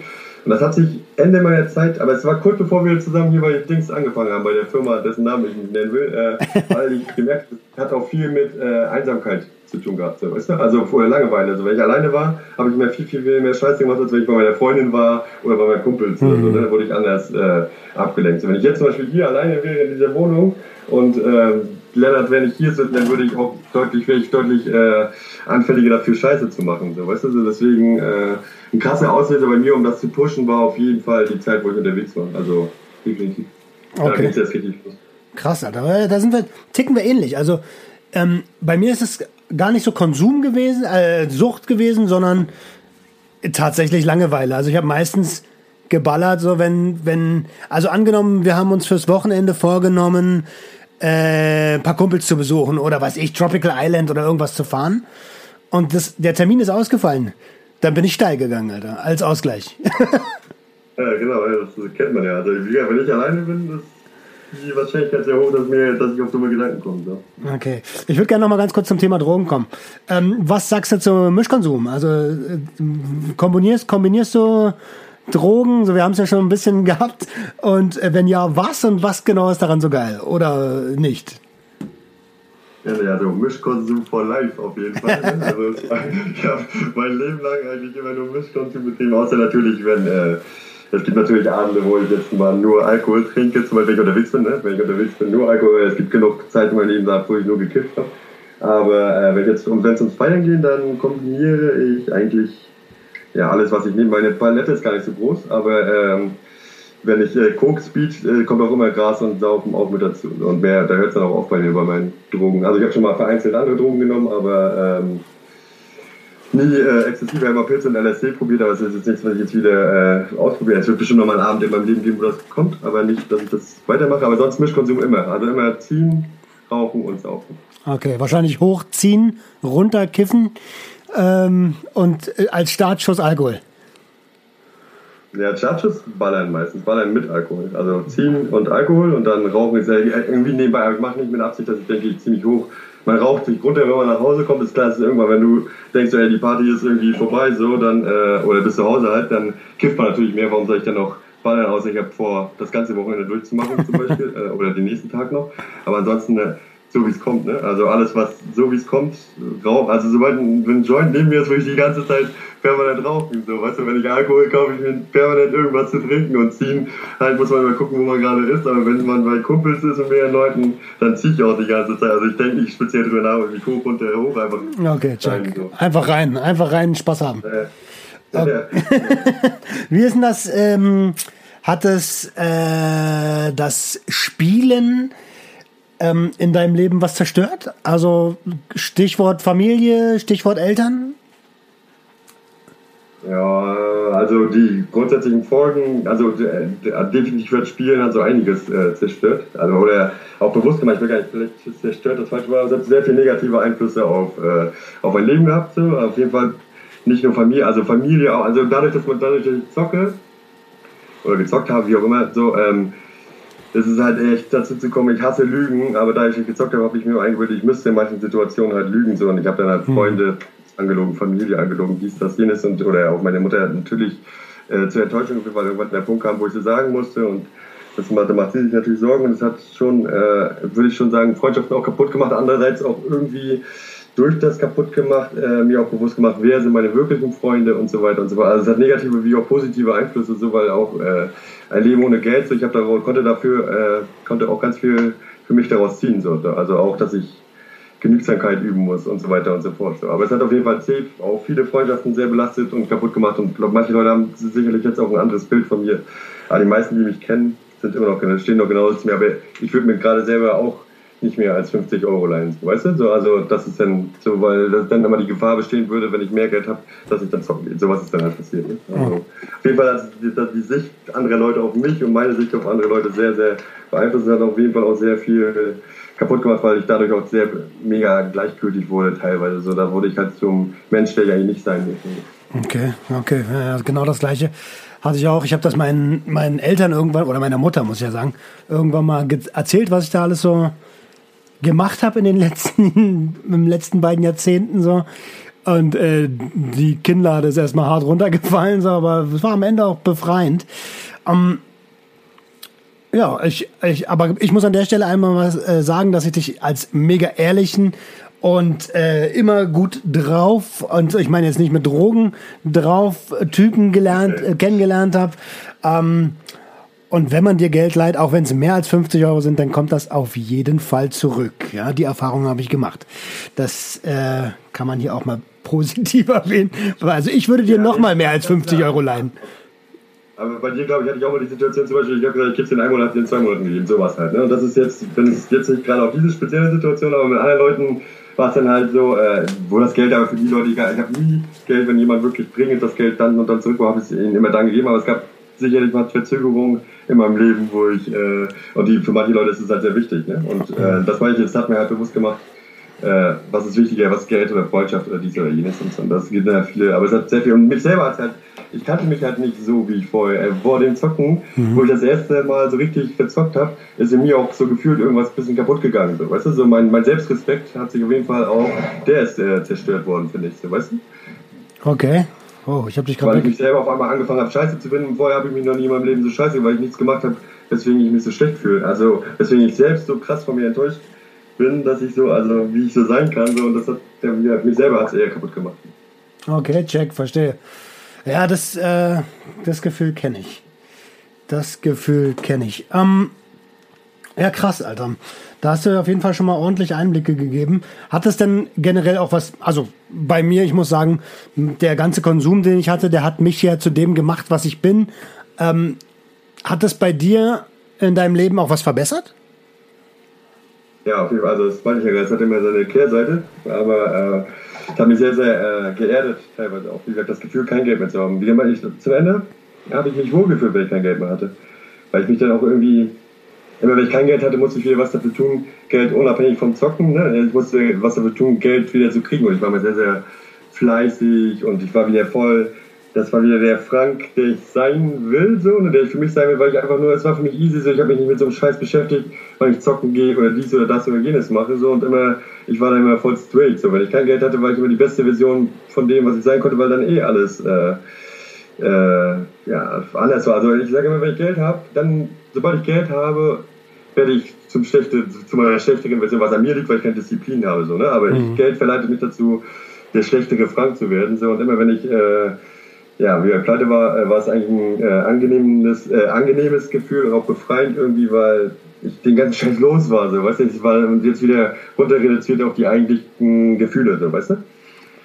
Und das hat sich Ende meiner Zeit, aber es war kurz bevor wir zusammen hier bei Dings angefangen haben, bei der Firma, dessen Namen ich nicht nennen will, äh, weil ich gemerkt es hat auch viel mit äh, Einsamkeit zu tun gehabt. So, weißt du? Also vorher Langeweile. Also wenn ich alleine war, habe ich mir viel, viel mehr Scheiße gemacht, als wenn ich bei meiner Freundin war oder bei meinen Kumpels. oder so, ne? Da wurde ich anders äh, abgelenkt. So, wenn ich jetzt zum Beispiel hier alleine wäre in dieser Wohnung und äh, Lennart wäre nicht hier, so, dann würde ich auch deutlich, wäre ich deutlich äh, anfälliger dafür, Scheiße zu machen. So, weißt du, so, deswegen äh, ein krasser Auslöser bei mir, um das zu pushen, war auf jeden Fall die Zeit, wo ich unterwegs war. Also definitiv. Da Okay. ging es jetzt richtig los. Krass, Alter. Da sind wir, ticken wir ähnlich. Also ähm, bei mir ist es gar nicht so Konsum gewesen, äh, Sucht gewesen, sondern tatsächlich Langeweile. Also ich habe meistens geballert, so wenn, wenn, also angenommen, wir haben uns fürs Wochenende vorgenommen, äh, ein paar Kumpels zu besuchen oder weiß ich, Tropical Island oder irgendwas zu fahren. Und das, der Termin ist ausgefallen. Dann bin ich steil gegangen, Alter, als Ausgleich. ja, genau, das kennt man ja. Also, wenn ich alleine bin, das die Wahrscheinlichkeit sehr hoch, dass, mir, dass ich auf dumme Gedanken komme. So. Okay. Ich würde gerne noch mal ganz kurz zum Thema Drogen kommen. Ähm, was sagst du zum Mischkonsum? Also äh, kombinierst, kombinierst du Drogen? So, wir haben es ja schon ein bisschen gehabt. Und äh, wenn ja, was und was genau ist daran so geil? Oder nicht? Ja, ja, so Mischkonsum for life auf jeden Fall. Also, ich habe mein Leben lang eigentlich immer nur Mischkonsum betrieben, außer natürlich, wenn äh, es gibt natürlich Abende, wo ich jetzt mal nur Alkohol trinke, zum Beispiel wenn ich unterwegs bin. Ne? Wenn ich unterwegs bin, nur Alkohol. Es gibt genug Zeit in meinem Leben, wo ich nur gekifft habe. Aber äh, wenn es ums Feiern geht, dann kombiniere ich eigentlich ja, alles, was ich nehme. Meine Palette ist gar nicht so groß, aber ähm, wenn ich äh, Coke Speed, äh, kommt auch immer Gras und Saufen auch mit dazu. Und mehr, da hört es dann auch auf bei mir bei meinen Drogen. Also ich habe schon mal vereinzelt andere Drogen genommen, aber ähm, nie äh, exzessiv. Ich habe mal Pilze und LSD probiert, aber es ist jetzt nichts, was ich jetzt wieder äh, ausprobiere. Es wird bestimmt noch mal einen Abend in meinem Leben geben, wo das kommt, aber nicht, dass ich das weitermache. Aber sonst Mischkonsum immer. Also immer ziehen, rauchen und saufen. Okay, wahrscheinlich hochziehen, runterkiffen ähm, und äh, als Startschuss Alkohol. Ja, Startschuss ballern meistens, ballern mit Alkohol. Also ziehen und Alkohol und dann rauchen ist ja irgendwie nebenbei. Aber ich mache nicht mit Absicht, dass ich denke, ich ziemlich hoch. Man raucht sich runter, wenn man nach Hause kommt, ist klar, ist irgendwann, wenn du denkst, ey, die Party ist irgendwie vorbei, so, dann, äh, oder bis zu Hause halt, dann kifft man natürlich mehr. Warum soll ich dann noch ballern aus? Ich habe vor, das ganze Wochenende durchzumachen zum Beispiel, äh, oder den nächsten Tag noch. Aber ansonsten, äh, so wie es kommt. Ne? Also alles, was so wie es kommt, rauchen. Also sobald ein, ein Joint neben mir ist, würde ich die ganze Zeit permanent rauchen. So, weißt du, wenn ich Alkohol kaufe, ich mir permanent irgendwas zu trinken und ziehen. Halt muss man mal gucken, wo man gerade ist. Aber wenn man bei Kumpels ist und mehreren Leuten, dann ziehe ich auch die ganze Zeit. Also ich denke nicht speziell drüber nach, wie hoch und hoch einfach. Okay, check. Rein, so. Einfach rein, einfach rein, Spaß haben. Äh, okay. wie ist denn das? Ähm, hat es äh, das Spielen ähm, in deinem Leben was zerstört? Also Stichwort Familie, Stichwort Eltern? Ja, also die grundsätzlichen Folgen, also äh, definitiv wird Spielen hat so einiges äh, zerstört. Also oder auch bewusst gemacht, ich will gar nicht vielleicht zerstört, das falsche Wort, es hat sehr viele negative Einflüsse auf, äh, auf mein Leben gehabt. So. Auf jeden Fall nicht nur Familie, also Familie auch, also dadurch, dass man dadurch, ich zocke oder gezockt habe, wie auch immer, so, ähm, es ist halt echt dazu zu kommen, ich hasse Lügen, aber da ich nicht gezockt habe, habe ich mir eingebildet, ich müsste in manchen Situationen halt lügen. So, und ich habe dann halt hm. Freunde angelogen, Familie angelogen, dies, das, jenes und oder auch meine Mutter natürlich äh, zur Enttäuschung weil irgendwann der Punkt kam, wo ich sie sagen musste und das macht, da macht sie sich natürlich Sorgen und es hat schon, äh, würde ich schon sagen, Freundschaften auch kaputt gemacht, andererseits auch irgendwie durch das kaputt gemacht, äh, mir auch bewusst gemacht, wer sind meine wirklichen Freunde und so weiter und so fort. Also es hat negative wie auch positive Einflüsse, so weil auch äh, ein Leben ohne Geld, so ich habe da konnte dafür, äh, konnte auch ganz viel für mich daraus ziehen, so. also auch, dass ich Genügsamkeit üben muss und so weiter und so fort. So. Aber es hat auf jeden Fall safe auch viele Freundschaften sehr belastet und kaputt gemacht und ich glaube, manche Leute haben sicherlich jetzt auch ein anderes Bild von mir. Aber die meisten, die mich kennen, sind immer noch, stehen noch genauso zu mir. Aber ich würde mir gerade selber auch nicht mehr als 50 Euro leihen. Weißt du? So, also das ist dann so, weil das dann immer die Gefahr bestehen würde, wenn ich mehr Geld habe, dass ich dann zocken gehe. So was ist dann halt passiert. Ne? Also, auf jeden Fall hat die, die, Sicht anderer Leute auf mich und meine Sicht auf andere Leute sehr, sehr beeinflusst. Hat auf jeden Fall auch sehr viel kaputt gemacht, weil ich dadurch auch sehr mega gleichgültig wurde teilweise. So, da wurde ich halt zum Mensch, der ich eigentlich nicht sein möchte. Okay, okay, ja, genau das Gleiche hatte ich auch. Ich habe das meinen, meinen Eltern irgendwann, oder meiner Mutter, muss ich ja sagen, irgendwann mal erzählt, was ich da alles so gemacht habe in den letzten, im letzten beiden Jahrzehnten so. Und äh, die Kinnlade ist erstmal hart runtergefallen, so, aber es war am Ende auch befreiend. Ähm, ja, ich, ich, aber ich muss an der Stelle einmal mal äh, sagen, dass ich dich als mega ehrlichen und äh, immer gut drauf und ich meine jetzt nicht mit Drogen drauf Typen gelernt äh, kennengelernt habe. Ähm, und wenn man dir Geld leiht, auch wenn es mehr als 50 Euro sind, dann kommt das auf jeden Fall zurück. Ja, die Erfahrung habe ich gemacht. Das äh, kann man hier auch mal positiv erwähnen. Also ich würde dir ja, noch mal mehr als 50 Euro leihen. Aber bei dir, glaube ich, hatte ich auch mal die Situation zum Beispiel, ich habe gesagt, ich gebe es in einem Monat, in zwei Monaten gegeben, sowas halt. Ne? Und das ist jetzt, wenn es jetzt nicht gerade auf diese spezielle Situation, aber mit anderen Leuten war es dann halt so, äh, wo das Geld aber für die Leute, ich habe nie Geld, wenn jemand wirklich dringend das Geld dann und dann zurück habe ich es ihnen immer dann gegeben, aber es gab sicherlich mal Verzögerungen in meinem Leben, wo ich, äh, und die für manche Leute ist es halt sehr wichtig, ne? Und äh, das war ich, das hat mir halt bewusst gemacht, äh, was ist wichtiger, was ist Geld oder Freundschaft oder dies oder jenes und so. Und das gibt ja viele, aber es hat sehr viel, und mich selber hat halt, ich kannte mich halt nicht so, wie ich vorher, äh, vor dem Zocken, mhm. wo ich das erste Mal so richtig verzockt habe, ist in mir auch so gefühlt irgendwas ein bisschen kaputt gegangen, so, weißt du, so mein, mein Selbstrespekt hat sich auf jeden Fall auch, der ist äh, zerstört worden, finde ich, so, weißt du. Okay. Oh, ich habe dich gerade. Weil ich mich selber auf einmal angefangen habe, Scheiße zu finden. Vorher habe ich mich noch nie in meinem Leben so scheiße, weil ich nichts gemacht habe, weswegen ich mich so schlecht fühle. Also, weswegen ich selbst so krass von mir enttäuscht bin, dass ich so, also wie ich so sein kann, so, und das hat ja, mich selber hat's eher kaputt gemacht. Okay, check, verstehe. Ja, das, äh, das Gefühl kenne ich. Das Gefühl kenne ich. Ähm, ja, krass, Alter. Da hast du auf jeden Fall schon mal ordentlich Einblicke gegeben. Hat es denn generell auch was, also bei mir, ich muss sagen, der ganze Konsum, den ich hatte, der hat mich ja zu dem gemacht, was ich bin. Ähm, hat es bei dir in deinem Leben auch was verbessert? Ja, auf jeden Fall. Also das meine ich ja es hat immer seine Kehrseite, aber äh, es hat mich sehr, sehr äh, geerdet teilweise auch. Wie gesagt, das Gefühl, kein Geld mehr zu haben. Wie immer ich zum Ende habe ich mich wohlgefühlt, wenn ich kein Geld mehr hatte. Weil ich mich dann auch irgendwie, immer wenn ich kein Geld hatte, musste ich wieder was dafür tun, Geld unabhängig vom Zocken. Ne? Ich musste was dafür tun, Geld wieder zu kriegen. Und ich war mal sehr, sehr fleißig und ich war wieder voll das war wieder der Frank, der ich sein will, so, und der ich für mich sein will, weil ich einfach nur, es war für mich easy, so, ich habe mich nicht mit so einem Scheiß beschäftigt, weil ich zocken gehe oder dies oder das oder jenes mache, so, und immer, ich war dann immer voll straight, so, wenn ich kein Geld hatte, war ich immer die beste Version von dem, was ich sein konnte, weil dann eh alles, äh, äh, ja, anders war. Also ich sage immer, wenn ich Geld habe, dann, sobald ich Geld habe, werde ich zum schlechte, zu meiner schlechteren Version, was an mir liegt, weil ich keine Disziplin habe, so, ne, aber mhm. Geld verleitet mich dazu, der schlechtere Frank zu werden, so, und immer wenn ich, äh, ja, wie er pleite war, äh, war es eigentlich ein äh, angenehmes, äh, angenehmes Gefühl und auch befreiend irgendwie, weil ich den ganzen Scheiß los war, so, weißt du, ich war jetzt wieder runter reduziert auf die eigentlichen Gefühle, so, weißt du?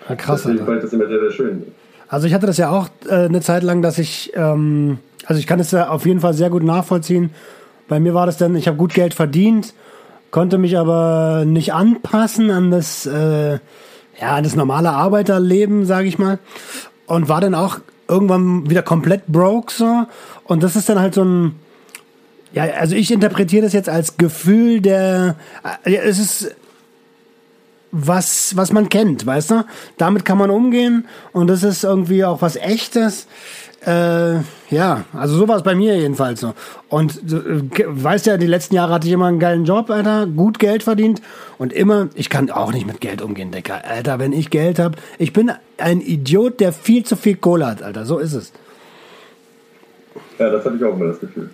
Ja, krass, Deswegen fand ich das immer sehr, sehr schön. Also ich hatte das ja auch äh, eine Zeit lang, dass ich, ähm, also ich kann es ja auf jeden Fall sehr gut nachvollziehen. Bei mir war das dann, ich habe gut Geld verdient, konnte mich aber nicht anpassen an das, äh, ja, an das normale Arbeiterleben, sage ich mal und war dann auch irgendwann wieder komplett broke so. Und das ist dann halt so ein, ja, also ich interpretiere das jetzt als Gefühl der, ja, es ist was, was man kennt, weißt du? Damit kann man umgehen und das ist irgendwie auch was Echtes. Äh, ja, also so war es bei mir jedenfalls so. Und äh, weißt ja, die letzten Jahre hatte ich immer einen geilen Job, Alter, gut Geld verdient und immer, ich kann auch nicht mit Geld umgehen, Decker. Alter, wenn ich Geld habe, ich bin ein Idiot, der viel zu viel Kohle hat, Alter, so ist es. Ja, das hatte ich auch immer das Gefühl.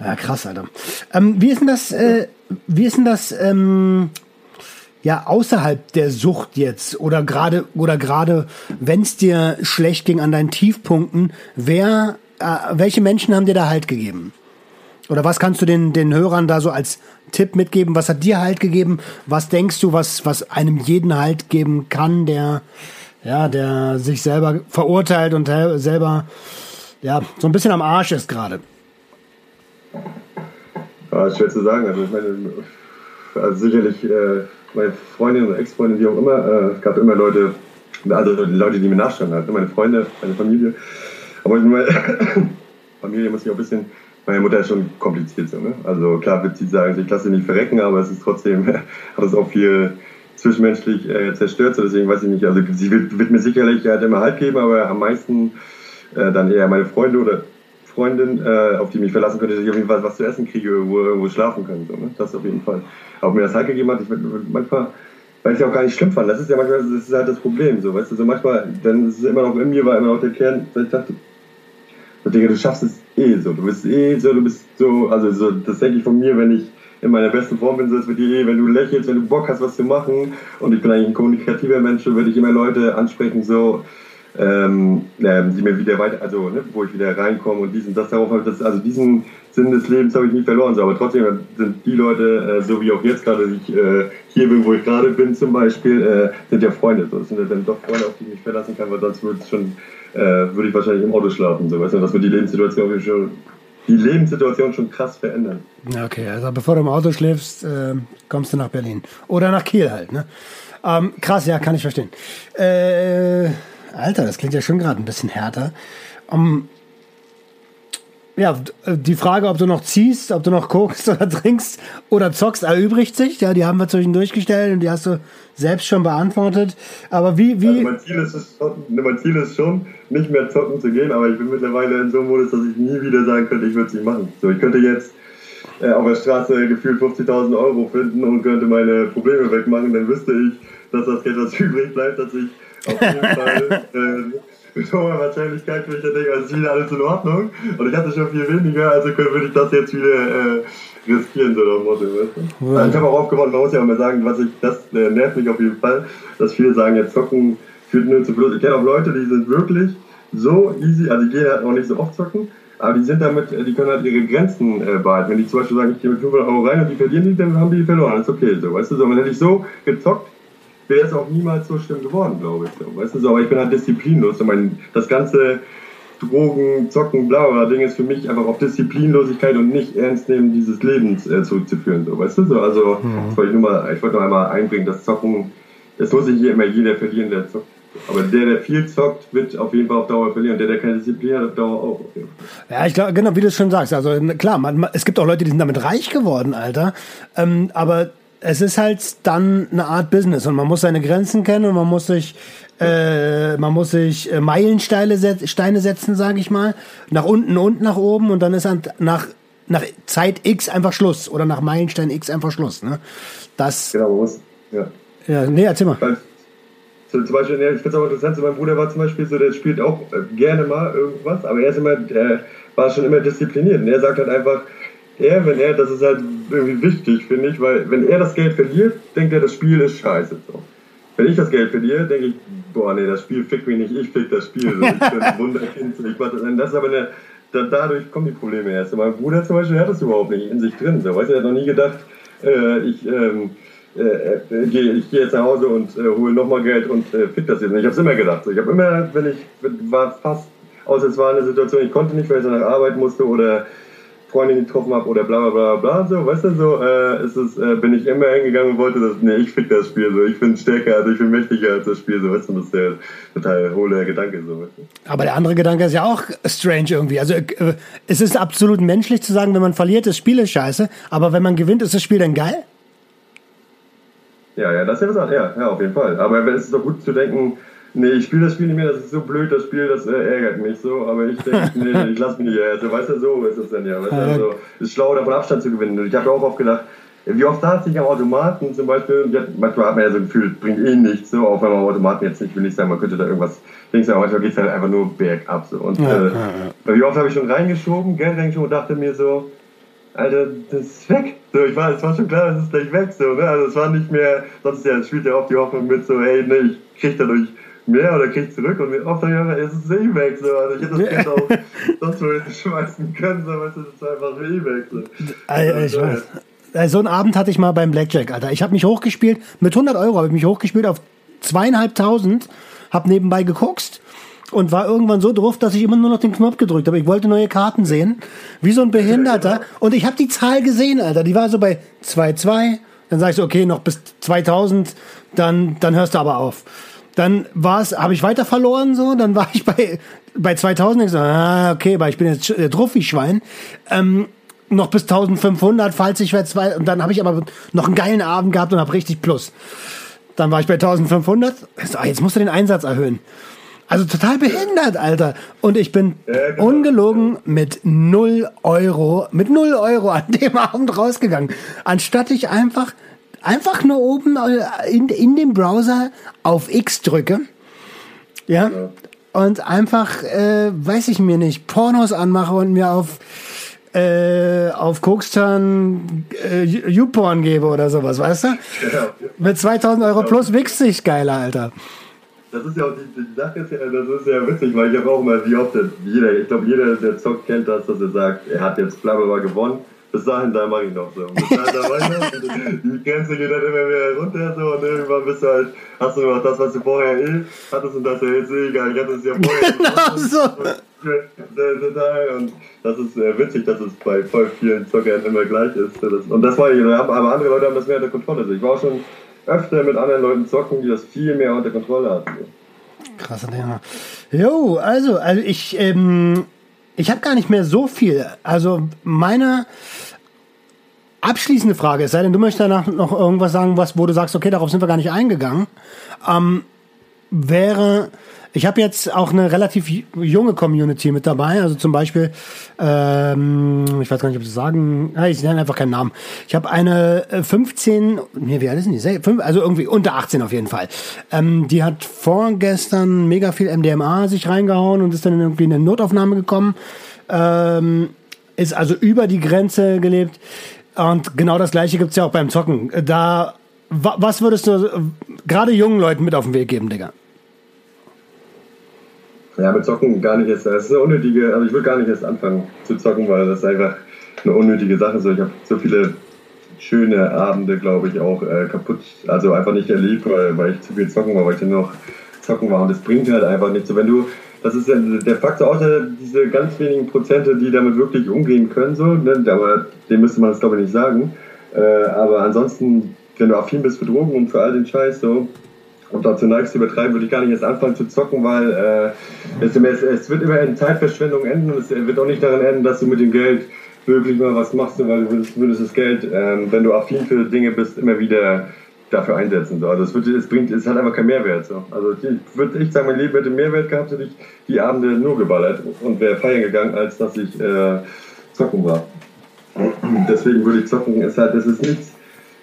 Ja, krass, Alter. Ähm, wie ist denn das, äh, wie ist denn das, ähm, ja außerhalb der Sucht jetzt oder gerade oder gerade wenn es dir schlecht ging an deinen Tiefpunkten, wer äh, welche Menschen haben dir da Halt gegeben? Oder was kannst du den den Hörern da so als Tipp mitgeben? Was hat dir Halt gegeben? Was denkst du, was was einem jeden Halt geben kann, der ja, der sich selber verurteilt und selber ja, so ein bisschen am Arsch ist gerade? Ja, ist schwer zu sagen. Also ich meine, also sicherlich äh, meine Freundin oder Ex-Freundin, wie auch immer, äh, es gab immer Leute, also Leute, die mir nachstanden hatten, meine Freunde, meine Familie. Aber meine Familie muss ich auch ein bisschen, meine Mutter ist schon kompliziert so, ne? Also klar wird sie sagen, ich lasse sie nicht verrecken, aber es ist trotzdem, hat es auch viel zwischenmenschlich äh, zerstört, so deswegen weiß ich nicht, also sie wird, wird mir sicherlich halt immer Halt geben, aber am meisten äh, dann eher meine Freunde oder Freundin, äh, auf die mich verlassen könnte, dass ich auf jeden Fall was zu essen kriege, wo irgendwo schlafen kann. So, ne? Das auf jeden Fall. Ob mir das halt gegeben hat, ich manchmal, weil ich es auch gar nicht schlimm fand. Das ist ja manchmal, das ist halt das Problem. So, weißt du, so manchmal, dann ist es immer noch in mir, war immer noch der Kern, weil ich dachte, so, Digga, du schaffst es eh so. Du bist eh so, du bist so, also so, das denke ich von mir, wenn ich in meiner besten Form bin, so ist mit dir eh, wenn du lächelst, wenn du Bock hast, was zu machen und ich bin eigentlich ein kommunikativer Mensch, würde ich immer Leute ansprechen, so, ähm, die mir wieder weiter, also ne, wo ich wieder reinkomme und dies und das darauf habe das, also diesen Sinn des Lebens habe ich nie verloren, so, aber trotzdem sind die Leute, äh, so wie auch jetzt gerade, ich äh, hier bin, wo ich gerade bin zum Beispiel, äh, sind ja Freunde, so, das sind ja dann doch Freunde, auf die ich mich verlassen kann, weil sonst würde schon, äh, würde ich wahrscheinlich im Auto schlafen, so, weißt du, das wird die Lebenssituation schon die Lebenssituation schon krass verändern. Okay, also bevor du im Auto schläfst, äh, kommst du nach Berlin. Oder nach Kiel halt, ne? Ähm, krass, ja, kann ich verstehen. Äh, Alter, das klingt ja schon gerade ein bisschen härter. Um, ja, die Frage, ob du noch ziehst, ob du noch guckst oder trinkst oder zockst, erübrigt sich. Ja, die haben wir zwischendurch gestellt und die hast du selbst schon beantwortet. Aber wie, wie. Also mein, Ziel ist es, mein Ziel ist schon, nicht mehr zocken zu gehen, aber ich bin mittlerweile in so einem Modus, dass ich nie wieder sagen könnte, ich würde es nicht machen. So, ich könnte jetzt äh, auf der Straße gefühlt 50.000 Euro finden und könnte meine Probleme wegmachen, dann wüsste ich, dass das Geld, was übrig bleibt, dass ich auf jeden Fall. Äh, mit hoher Wahrscheinlichkeit würde ich ja denken, also ist wieder alles in Ordnung. Und ich hatte schon viel weniger, also würde ich das jetzt wieder äh, riskieren, so nach Motto, weißt du? Ja. Also ich habe auch aufgebaut, man muss ja auch mal sagen, was ich, das äh, nervt mich auf jeden Fall, dass viele sagen, jetzt zocken führt nur zu Plus. Ich kenne auch Leute, die sind wirklich so easy, also die gehen halt auch nicht so oft zocken, aber die sind damit, die können halt ihre Grenzen äh, behalten. Wenn die zum Beispiel sagen, ich gehe mit 500 Euro rein und die verlieren die, dann haben die verloren. Das ist okay, so, weißt du, so, wenn hätte ich so gezockt, wäre es auch niemals so schlimm geworden, glaube ich. So. Weißt du, so, aber ich bin halt disziplinlos. Ich meine, das ganze Drogen, Zocken, bla bla Ding ist für mich einfach auf Disziplinlosigkeit und nicht ernst nehmen dieses Lebens äh, zurückzuführen. So, weißt du, so, also mhm. das wollte ich nur mal, ich wollte noch einmal einbringen, dass Zocken, das muss nicht immer jeder verlieren, der zockt. Aber der, der viel zockt, wird auf jeden Fall auf Dauer verlieren. Der, der keine Disziplin hat, auf Dauer auch. Ja, ich glaube, genau, wie du es schon sagst. Also klar, man, es gibt auch Leute, die sind damit reich geworden, Alter. Ähm, aber es ist halt dann eine Art Business und man muss seine Grenzen kennen und man muss sich äh, man muss sich äh, Meilensteine set Steine setzen, sage ich mal, nach unten und nach oben und dann ist nach nach Zeit X einfach Schluss oder nach Meilenstein X einfach Schluss. Ne? Das. Genau, man muss. Ja. Ja, nee, erzähl mal. So, zum Beispiel, ich finde es auch interessant, so mein Bruder war zum Beispiel so, der spielt auch äh, gerne mal irgendwas, aber er ist immer, der war schon immer diszipliniert. Und er sagt halt einfach, er, wenn er, das ist halt irgendwie wichtig, finde ich, weil wenn er das Geld verliert, denkt er, das Spiel ist scheiße. So. Wenn ich das Geld verliere, denke ich, boah, nee, das Spiel fickt mich nicht, ich fick das Spiel. So. Ich bin ein Wunderkind. Ich mach das, das aber eine, da, dadurch kommen die Probleme erst. Mein Bruder zum Beispiel hat das überhaupt nicht in sich drin. So. Weißt er hat noch nie gedacht, äh, ich, ähm, äh, äh, ich gehe jetzt nach Hause und äh, hole nochmal Geld und äh, fick das jetzt. Und ich habe es immer gedacht. So. Ich habe immer, wenn ich, war fast, außer es war eine Situation, ich konnte nicht, weil ich danach arbeiten musste oder Freundin getroffen habe oder bla bla bla bla, so, weißt du, so, äh, ist es, äh, bin ich immer hingegangen und wollte das, nee, ich fick das Spiel, so, ich bin stärker, also ich bin mächtiger als das Spiel, so, weißt du, das ist der total hohle Gedanke, so, weißt du. Aber der andere Gedanke ist ja auch strange irgendwie, also, äh, es ist absolut menschlich zu sagen, wenn man verliert, das Spiel ist scheiße, aber wenn man gewinnt, ist das Spiel dann geil? Ja, ja, das ist ja was ja, ja, auf jeden Fall, aber es ist doch gut zu denken, Nee, ich spiele das Spiel nicht mehr, das ist so blöd, das Spiel, das äh, ärgert mich so, aber ich denke, nee, ich lasse mich nicht ärgern. Weißt du, so ist es dann ja. Weißt du, also, ist schlau, davon Abstand zu gewinnen. Und ich habe auch oft gedacht, wie oft saß ich am Automaten zum Beispiel, manchmal hat man ja so ein Gefühl, bringt eh nichts, so, auch wenn man am Automaten jetzt nicht, will nicht sagen, man könnte da irgendwas, denkst du, aber manchmal geht es halt einfach nur bergab, so. Und ja, äh, ja, ja. wie oft habe ich schon reingeschoben, Geld reingeschoben und dachte mir so, Alter, das ist weg. So, ich war, es war schon klar, das ist gleich weg, so, ne? Also, es war nicht mehr, sonst ja, spielt ja oft die Hoffnung mit, so, hey, ne, ich krieg dadurch mehr oder krieg zurück und mit offener Jahre ist es eh weg. So. Also ich hätte das Geld auch sonst wo schmeißen können, so, weißt du, das ist einfach eh weg. So. Also, ich weiß. So einen Abend hatte ich mal beim Blackjack, Alter. Ich habe mich hochgespielt, mit 100 Euro habe ich mich hochgespielt auf zweieinhalbtausend, habe nebenbei geguckt und war irgendwann so drauf, dass ich immer nur noch den Knopf gedrückt habe. Ich wollte neue Karten sehen, wie so ein Behinderter. Und ich habe die Zahl gesehen, Alter. Die war so bei 2,2. Dann sag ich so, okay, noch bis 2000, dann, dann hörst du aber auf. Dann war es, habe ich weiter verloren so, dann war ich bei bei 2000 ich so, ah, okay, weil ich bin jetzt der Trophy-Schwein. Ähm, noch bis 1500, falls ich werde zwei und dann habe ich aber noch einen geilen Abend gehabt und habe richtig Plus. Dann war ich bei 1500. So, jetzt musst du den Einsatz erhöhen. Also total behindert, Alter. Und ich bin ja, genau. ungelogen mit null Euro, mit null Euro an dem Abend rausgegangen. Anstatt ich einfach einfach nur oben äh, in, in dem Browser auf X drücke. Ja. ja. Und einfach, äh, weiß ich mir nicht, Pornos anmache und mir auf äh, auf Kokstan äh, YouPorn gebe oder sowas, weißt du? Ja. Mit 2000 Euro plus wichst sich geiler, Alter. Das ist ja auch die, die Sache, ist ja, das ist ja witzig, weil ich habe auch mal, wie oft jeder, ich glaube, jeder, der zockt, kennt das, dass er sagt, er hat jetzt bla gewonnen bis dahin, da mache ich noch so. Bis dahin, da mache ich noch. Die Grenze geht dann immer mehr runter so und irgendwann bist du halt, hast du noch das, was du vorher eh hattest und das ist ja jetzt eh egal. Ich hatte es ja vorher. Genau so. Und das ist äh, witzig, dass es bei voll vielen Zockern immer gleich ist. Und das war ich, aber andere Leute haben das mehr unter Kontrolle. Also ich war auch schon öfter mit anderen Leuten zocken, die das viel mehr unter Kontrolle hatten. Krasser Thema. Jo, also, also ich, ähm, ich habe gar nicht mehr so viel. Also meine abschließende Frage, es sei denn, du möchtest danach noch irgendwas sagen, was, wo du sagst, okay, darauf sind wir gar nicht eingegangen, ähm, wäre, ich habe jetzt auch eine relativ junge Community mit dabei. Also zum Beispiel, ähm, ich weiß gar nicht, ob sie sagen, ich nenne einfach keinen Namen. Ich habe eine 15, äh, nee, wie alt ist die? Also irgendwie unter 18 auf jeden Fall. Ähm, die hat vorgestern mega viel MDMA sich reingehauen und ist dann irgendwie in eine Notaufnahme gekommen. Ähm, ist also über die Grenze gelebt. Und genau das gleiche gibt's ja auch beim Zocken. Da, was würdest du äh, gerade jungen Leuten mit auf den Weg geben, Digga? Ja, mit Zocken gar nicht erst. Das ist eine unnötige, also ich würde gar nicht erst anfangen zu zocken, weil das ist einfach eine unnötige Sache. So, ich habe so viele schöne Abende, glaube ich, auch äh, kaputt, also einfach nicht erlebt, weil, weil ich zu viel zocken war, weil ich dann noch zocken war. Und das bringt halt einfach nichts. So, wenn du, das ist ja der Faktor, außer diese ganz wenigen Prozente, die damit wirklich umgehen können, so, ne, aber dem müsste man das, glaube ich, nicht sagen. Äh, aber ansonsten, wenn du affin bist für Drogen und für all den Scheiß, so, und dazu neigst zu übertreiben, würde ich gar nicht erst anfangen zu zocken, weil äh, es, es, wird immer in Zeitverschwendung enden und es wird auch nicht daran enden, dass du mit dem Geld wirklich mal was machst, weil du würdest, würdest das Geld, ähm, wenn du affin für Dinge bist, immer wieder dafür einsetzen. So. Also es, wird, es, bringt, es hat einfach keinen Mehrwert. So. Also ich würde ich sagen, mein Leben hätte Mehrwert gehabt, hätte ich die Abende nur geballert und wäre feiern gegangen, als dass ich äh, zocken war. Deswegen würde ich zocken, ist halt, das ist nichts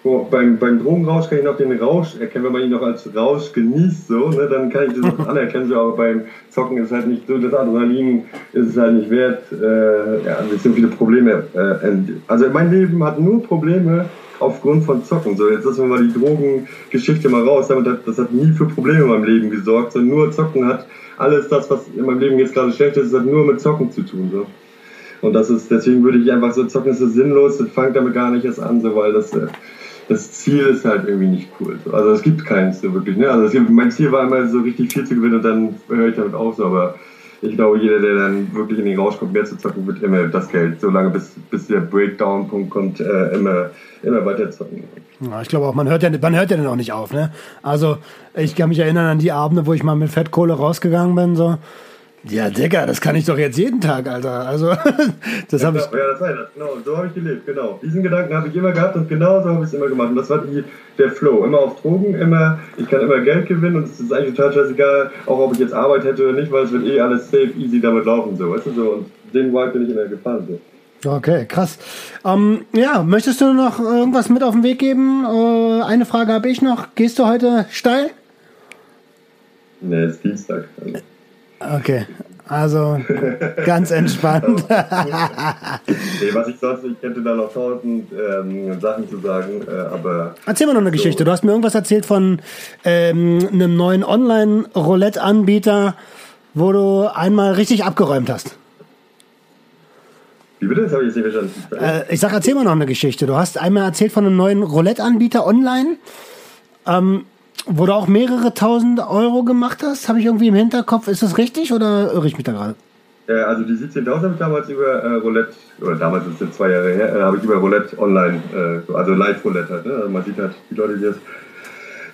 Oh, beim, beim Drogenrausch kann ich noch den Rausch erkennen, wenn man ihn noch als Rausch genießt, so, ne, dann kann ich das noch anerkennen, so, aber beim Zocken ist halt nicht so, das Adrenalin ist es halt nicht wert, äh, ja, es sind viele Probleme. Äh, also mein Leben hat nur Probleme aufgrund von Zocken. So, jetzt lassen wir mal die Drogengeschichte mal raus, damit hat, das hat nie für Probleme in meinem Leben gesorgt, sondern nur Zocken hat alles das, was in meinem Leben jetzt gerade schlecht ist, hat nur mit Zocken zu tun. So. Und das ist, deswegen würde ich einfach so, Zocken ist so sinnlos, das fängt damit gar nicht erst an, so, weil das, äh, das Ziel ist halt irgendwie nicht cool. Also es gibt keins so wirklich. Ne? Also gibt, mein Ziel war immer so richtig viel zu gewinnen und dann höre ich damit auf. So, aber ich glaube, jeder, der dann wirklich in den Rausch kommt, mehr zu zocken, wird immer das Geld, solange bis, bis der Breakdown-Punkt kommt, äh, immer, immer weiter zocken. Ja, ich glaube auch, man hört ja, man hört ja dann auch nicht auf. Ne? Also ich kann mich erinnern an die Abende, wo ich mal mit Fettkohle rausgegangen bin. so ja, Digga, das kann ich doch jetzt jeden Tag, Alter. Also, das ja, habe ich. Ja, das das, genau. So habe ich gelebt, genau. Diesen Gedanken habe ich immer gehabt und genau so habe ich es immer gemacht. Und das war die, der Flow. Immer auf Drogen, immer, ich kann immer Geld gewinnen und es ist eigentlich total scheißegal, auch ob ich jetzt Arbeit hätte oder nicht, weil es wird eh alles safe, easy damit laufen, so, weißt du, so. Und den Vibe bin ich immer gefahren, so. Okay, krass. Ähm, ja, möchtest du noch irgendwas mit auf den Weg geben? Äh, eine Frage habe ich noch. Gehst du heute steil? Nee, es ist Dienstag. Also. Okay, also ganz entspannt. nee, was ich sonst, ich hätte da noch tausend ähm, Sachen zu sagen, äh, aber. Erzähl mal noch eine so. Geschichte. Du hast mir irgendwas erzählt von ähm, einem neuen Online-Roulette-Anbieter, wo du einmal richtig abgeräumt hast. Wie bitte? Das habe ich jetzt nicht verstanden. Äh, ich sag, erzähl mal noch eine Geschichte. Du hast einmal erzählt von einem neuen Roulette-Anbieter online. Ähm, wo du auch mehrere tausend Euro gemacht hast, habe ich irgendwie im Hinterkopf. Ist das richtig oder irre ich mich da gerade? Äh, also die 17.000 habe ich damals über äh, Roulette, oder damals ist es jetzt zwei Jahre her, äh, habe ich über Roulette online, äh, also Live-Roulette halt. Ne? Also man sieht halt die Leute, die das,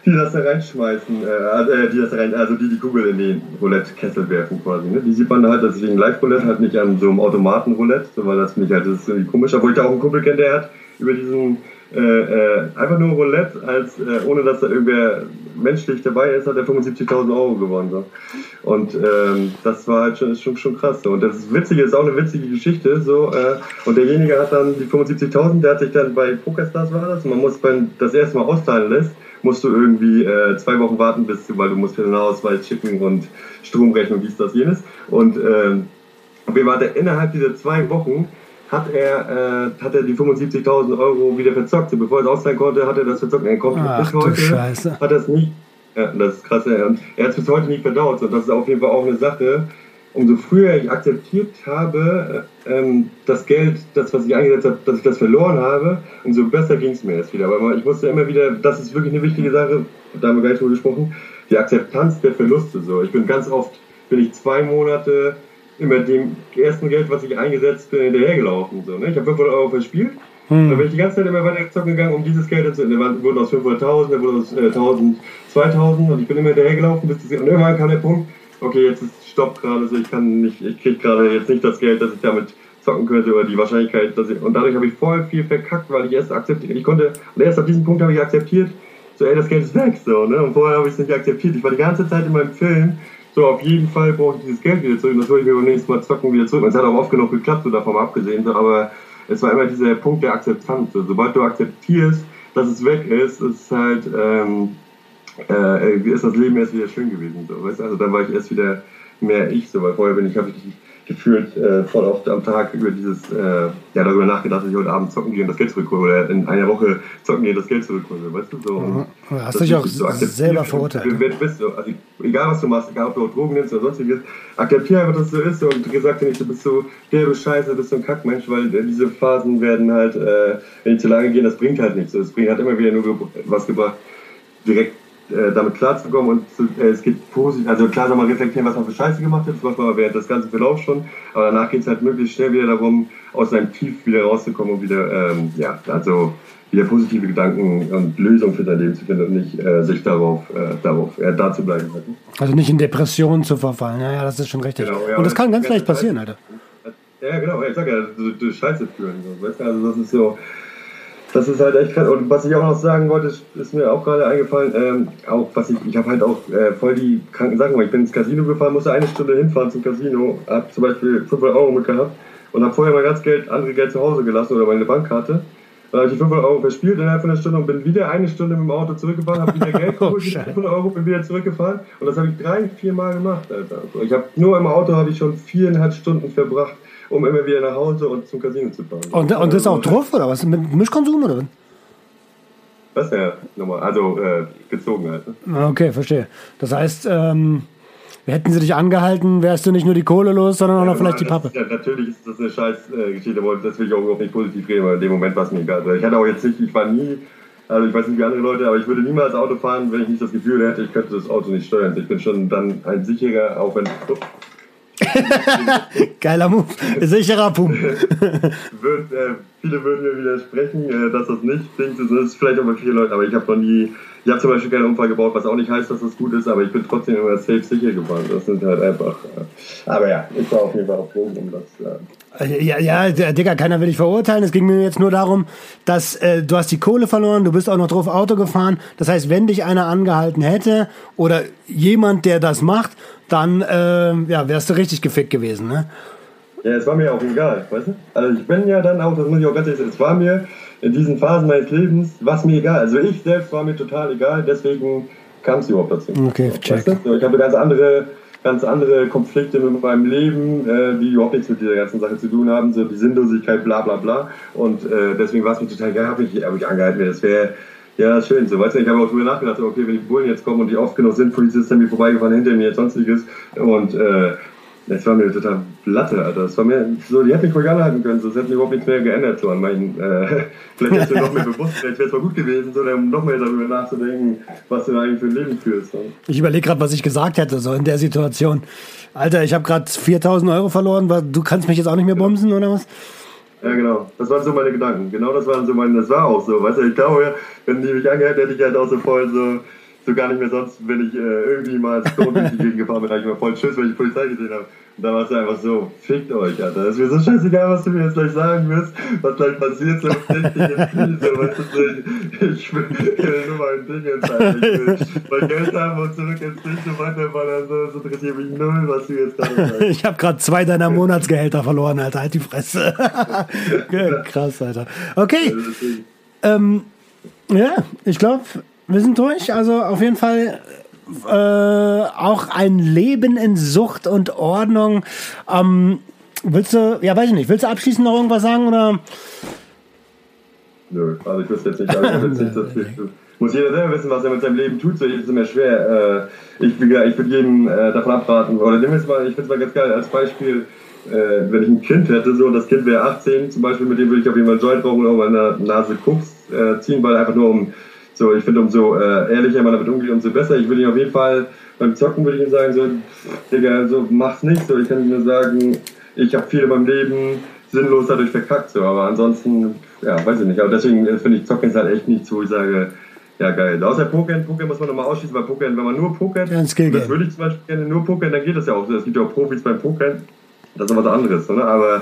die das da reinschmeißen, äh, also, äh, die das da rein, also die die Kugel in den Roulette-Kessel werfen quasi. Ne? Die sieht man halt, deswegen Live-Roulette halt nicht an so einem Automaten-Roulette, so, weil das finde ich halt, das ist irgendwie komisch. Obwohl ich da auch einen Kumpel kenne, der hat über diesen äh, äh, einfach nur Roulette, als äh, ohne dass da irgendwer menschlich dabei ist, hat er 75.000 Euro gewonnen. So. Und ähm, das war halt schon, schon, schon krass. So. Und das Witzige ist auch eine witzige Geschichte. So, äh, und derjenige hat dann die 75.000, der hat sich dann bei PokerStars war das, man muss, wenn das erste Mal auszahlen lässt, musst du irgendwie äh, zwei Wochen warten, bis du, weil du musst Personalausweis schicken und Stromrechnung, dies, das, jenes. Und ähm, wir waren innerhalb dieser zwei Wochen hat er, äh, hat er die 75.000 Euro wieder verzockt. bevor er es auszahlen konnte, hat er das verzockt. Er konnte Ach, bis heute, Scheiße. hat er es nicht. Ja, das ist krass. Er, er hat es bis heute nicht verdaut. Und das ist auf jeden Fall auch eine Sache, umso früher ich akzeptiert habe, äh, ähm, das Geld, das, was ich eingesetzt habe, dass ich das verloren habe, umso besser ging es mir jetzt wieder. Aber ich musste immer wieder, das ist wirklich eine wichtige Sache, da haben wir gleich drüber gesprochen, die Akzeptanz der Verluste. So. Ich bin ganz oft, bin ich zwei Monate immer dem ersten Geld, was ich eingesetzt bin, hinterhergelaufen. So, ne? Ich habe 500 Euro verspielt. Hm. Dann bin ich die ganze Zeit immer weiter zocken gegangen, um dieses Geld zu. Dann wurden aus 500.000, dann wurden aus äh, 1000, 2000 und ich bin immer hinterhergelaufen. Bis das, und irgendwann kam der Punkt, okay, jetzt ist Stopp gerade, so ich kann nicht, ich kriege gerade jetzt nicht das Geld, dass ich damit zocken könnte oder die Wahrscheinlichkeit, dass ich, und dadurch habe ich voll viel verkackt, weil ich erst akzeptiert, ich konnte, und erst ab diesem Punkt habe ich akzeptiert, so ey, das Geld ist weg, so, ne, und vorher habe ich es nicht akzeptiert. Ich war die ganze Zeit in meinem Film, so auf jeden Fall brauche ich dieses Geld wieder zurück das hole ich mir beim nächsten Mal zocken wieder zurück. Es hat auch oft genug geklappt, so davon abgesehen, aber es war immer dieser Punkt der Akzeptanz. So, sobald du akzeptierst, dass es weg ist, ist halt, ähm, äh, ist das Leben erst wieder schön gewesen. So, weißt? Also dann war ich erst wieder mehr ich, so, weil vorher bin ich, habe ich gefühlt äh, voll oft am Tag über dieses, äh, ja, darüber nachgedacht, dass ich heute Abend zocken gehe und das Geld zurückhole oder in einer Woche zocken gehe und das Geld zurückhole, weißt du? So, mhm. Hast du dich auch so selber verurteilt? Wer bist du? Also, egal was du machst, egal ob du auch Drogen nimmst oder sonstiges, akzeptiere einfach, dass es so ist und gesagt nicht, du bist so Scheiße, du bist so ein Kackmensch, weil äh, diese Phasen werden halt, äh, wenn die zu lange gehen, das bringt halt nichts. Das bringt halt immer wieder nur was gebracht, direkt äh, damit klarzukommen und zu, äh, es geht positiv, also klar soll man reflektieren, was man für Scheiße gemacht hat, das macht man während des ganzen Verlaufs schon, aber danach geht es halt möglichst schnell wieder darum, aus seinem Tief wieder rauszukommen und wieder, ähm, ja, also wieder positive Gedanken und Lösungen für sein Leben zu finden und nicht äh, sich darauf, äh, darauf äh, da zu bleiben. Halt. Also nicht in Depressionen zu verfallen, ja, ja, das ist schon richtig. Genau, ja, und das kann ganz leicht passieren, Alter. Ja, genau, ich sag ja, du, du Scheiße führen, so, weißt du, also das ist so, das ist halt echt krass. Und was ich auch noch sagen wollte, ist, mir auch gerade eingefallen, ähm, auch was ich, ich habe halt auch äh, voll die kranken Sachen gemacht. Ich bin ins Casino gefahren, musste eine Stunde hinfahren zum Casino, habe zum Beispiel 500 Euro mitgehabt und habe vorher mein ganzes Geld, andere Geld zu Hause gelassen oder meine Bankkarte. Dann habe ich die 500 Euro verspielt innerhalb von einer Stunde und bin wieder eine Stunde mit dem Auto zurückgefahren, habe wieder Geld geholt, oh, 500 Euro, bin wieder zurückgefahren und das habe ich drei, vier Mal gemacht, Alter. Ich habe nur im Auto habe ich schon viereinhalb Stunden verbracht um immer wieder nach Hause und zum Casino zu fahren. Und, und das ist auch drauf, oder was? Mit Mischkonsum, oder? Das ja nochmal, also äh, gezogen halt. Okay, verstehe. Das heißt, ähm, hätten sie dich angehalten, wärst du nicht nur die Kohle los, sondern auch noch vielleicht die Pappe. Ja, natürlich ist das eine scheiß äh, Geschichte, aber das will ich auch überhaupt nicht positiv reden, weil in dem Moment war es mir egal. Also ich hatte auch jetzt nicht, ich war nie, also ich weiß nicht wie andere Leute, aber ich würde niemals Auto fahren, wenn ich nicht das Gefühl hätte, ich könnte das Auto nicht steuern. Ich bin schon dann ein sicherer, auch wenn. Geiler Move. Sicherer Pump. Würd, äh, viele würden mir widersprechen, äh, dass das nicht klingt. Das ist vielleicht auch bei vielen Leuten, aber ich habe noch nie, ich habe zum Beispiel keinen Unfall gebaut, was auch nicht heißt, dass das gut ist, aber ich bin trotzdem immer safe sicher gefahren. Das sind halt einfach. Äh, aber ja, ich war auf jeden Fall auf Drogen, um das. Äh ja, ja, Digga, keiner will dich verurteilen. Es ging mir jetzt nur darum, dass äh, du hast die Kohle verloren, du bist auch noch drauf Auto gefahren. Das heißt, wenn dich einer angehalten hätte oder jemand, der das macht, dann äh, ja, wärst du richtig gefickt gewesen, ne? Ja, es war mir auch egal, weißt du? Also ich bin ja dann auch, das muss ich auch ganz ehrlich sagen, es war mir in diesen Phasen meines Lebens, was mir egal. Also ich selbst war mir total egal, deswegen kam es überhaupt dazu. Okay, check. Weißt du? Ich habe ganz andere, ganz andere Konflikte mit meinem Leben, äh, die überhaupt nichts mit dieser ganzen Sache zu tun haben, so die Sinnlosigkeit, bla bla bla. Und äh, deswegen war es mir total egal, habe ich, hab ich angehalten, das wäre ja, schön. So, weißt du, ich habe auch drüber nachgedacht, okay, wenn die Bullen jetzt kommen und die oft genug sind, Polizisten mir vorbeigefahren, hinter mir, sonstiges. Und äh, das war mir total Latte, Alter. Das war mir so, die hätten mich ruhig anhalten können, es hätte überhaupt nichts mehr geändert, so an meinen, äh, vielleicht hättest du noch mehr bewusst, vielleicht wäre es mal gut gewesen, so, noch mehr darüber nachzudenken, was du eigentlich für ein Leben führst. So. Ich überlege gerade, was ich gesagt hätte, so in der Situation. Alter, ich habe gerade 4000 Euro verloren, du kannst mich jetzt auch nicht mehr bumsen, oder was? Ja, genau. Das waren so meine Gedanken. Genau das waren so meine, das war auch so. Weißt du, ich glaube, wenn die mich angehört, hätte ich halt auch so voll so, so gar nicht mehr sonst, wenn ich äh, irgendwie mal Ton durch die Gegend gefahren bin, habe ich mal voll Schiss, weil ich Polizei gesehen habe. Da war es einfach so, fickt euch, Alter. Das ist mir so scheißegal, was du mir jetzt gleich sagen wirst, was gleich passiert, so richtig jetzt nicht, so, weißt du, ich, ich will nur mal ein Ding jetzt, Alter. Ich will mein Geld haben und zurück ins Ding so weiterballern, so, das interessiert mich null, was du jetzt gerade sagst. Ich habe gerade zwei deiner Monatsgehälter verloren, Alter, halt die Fresse. Krass, Alter. Okay. Ähm, ja, ich glaube, wir sind durch. Also auf jeden Fall äh, auch ein Leben in Sucht und Ordnung. Ähm, willst du, ja, weiß ich nicht, willst du abschließend noch irgendwas sagen oder? Nö, also ich wüsste jetzt nicht, also ich nicht, dass wir muss jeder selber wissen, was er mit seinem Leben tut. So ist es immer schwer. Äh, ich, ich würde jedem äh, davon abraten. Oder nimm jetzt mal, ich finde es mal ganz geil als Beispiel, wenn ich ein Kind hätte, so und das Kind wäre 18 zum Beispiel, mit dem würde ich auf jeden Fall einen Joint rauchen oder meine Nase Koks ziehen, weil einfach nur um so, ich finde, umso äh, ehrlicher man damit umgeht, umso besser. Ich würde ihn auf jeden Fall beim Zocken würde ich ihm sagen, so, Digga, so mach's nicht so. Ich kann nur sagen, ich habe viel in meinem Leben sinnlos dadurch verkackt, so, aber ansonsten, ja, weiß ich nicht. Aber deswegen äh, finde ich Zocken ist halt echt nichts, wo ich sage, ja, geil. Außer Pokern, Pokern muss man nochmal ausschließen, weil Pokern, wenn man nur pokert, ja, das würde ich zum Beispiel gerne nur pokern, dann geht das ja auch so. Es gibt ja auch Profis beim Pokern, das ist was anderes, ne? aber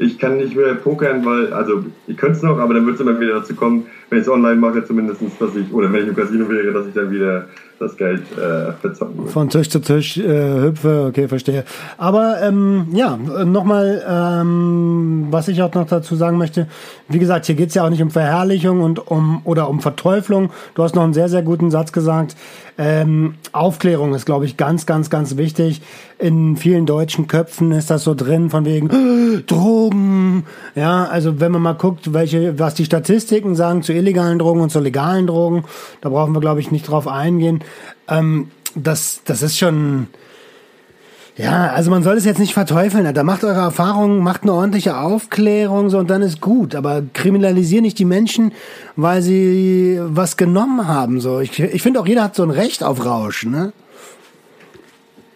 ich kann nicht mehr pokern, weil, also ich könnte es noch, aber dann wird es immer wieder dazu kommen, wenn ich es online mache, zumindest, dass ich, oder wenn ich im Casino wäre, dass ich dann wieder das Geld äh, verzocken würde. Von Tisch zu Tisch äh, hüpfe, okay, verstehe. Aber ähm, ja, nochmal, ähm, was ich auch noch dazu sagen möchte, wie gesagt, hier geht es ja auch nicht um Verherrlichung und um oder um Verteuflung. Du hast noch einen sehr, sehr guten Satz gesagt. Ähm, Aufklärung ist, glaube ich, ganz, ganz, ganz wichtig. In vielen deutschen Köpfen ist das so drin, von wegen äh, Ja, also wenn man mal guckt, welche, was die Statistiken sagen zu illegalen Drogen und zu legalen Drogen, da brauchen wir, glaube ich, nicht drauf eingehen. Ähm, das, das ist schon. Ja, also man soll es jetzt nicht verteufeln. Da macht eure Erfahrungen, macht eine ordentliche Aufklärung so und dann ist gut. Aber kriminalisiert nicht die Menschen, weil sie was genommen haben. So, ich, ich finde auch jeder hat so ein Recht auf Rausch, ne?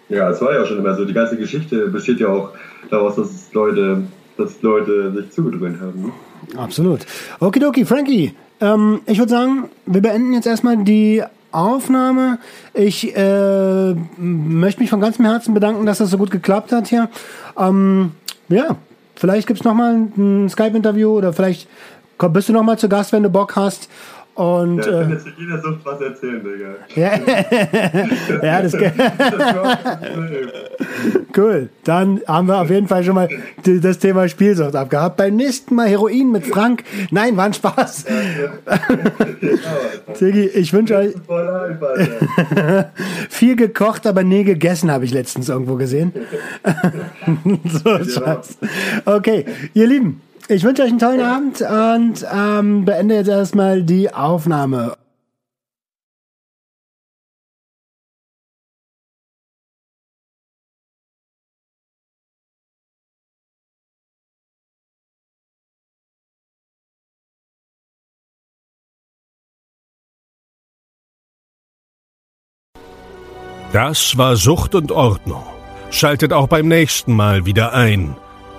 Ja, es war ja schon immer so. Die ganze Geschichte besteht ja auch daraus, dass Leute, dass Leute sich zugedröhnt haben. Absolut. Okidoki, Frankie. Ähm, ich würde sagen, wir beenden jetzt erstmal die Aufnahme. Ich äh, möchte mich von ganzem Herzen bedanken, dass das so gut geklappt hat hier. Ähm, ja, vielleicht gibt es nochmal ein Skype-Interview oder vielleicht bist du nochmal zu Gast, wenn du Bock hast. Und, ja, kann jetzt jeder Sucht was erzählen, Digga. ja, ja das, Cool. Dann haben wir auf jeden Fall schon mal das Thema Spielsucht abgehabt. Beim nächsten Mal Heroin mit Frank. Nein, war ein Spaß. Sigi, ich wünsche euch viel gekocht, aber nie gegessen, habe ich letztens irgendwo gesehen. so, Schatz. Okay, ihr Lieben. Ich wünsche euch einen tollen Abend und ähm, beende jetzt erstmal die Aufnahme. Das war Sucht und Ordnung. Schaltet auch beim nächsten Mal wieder ein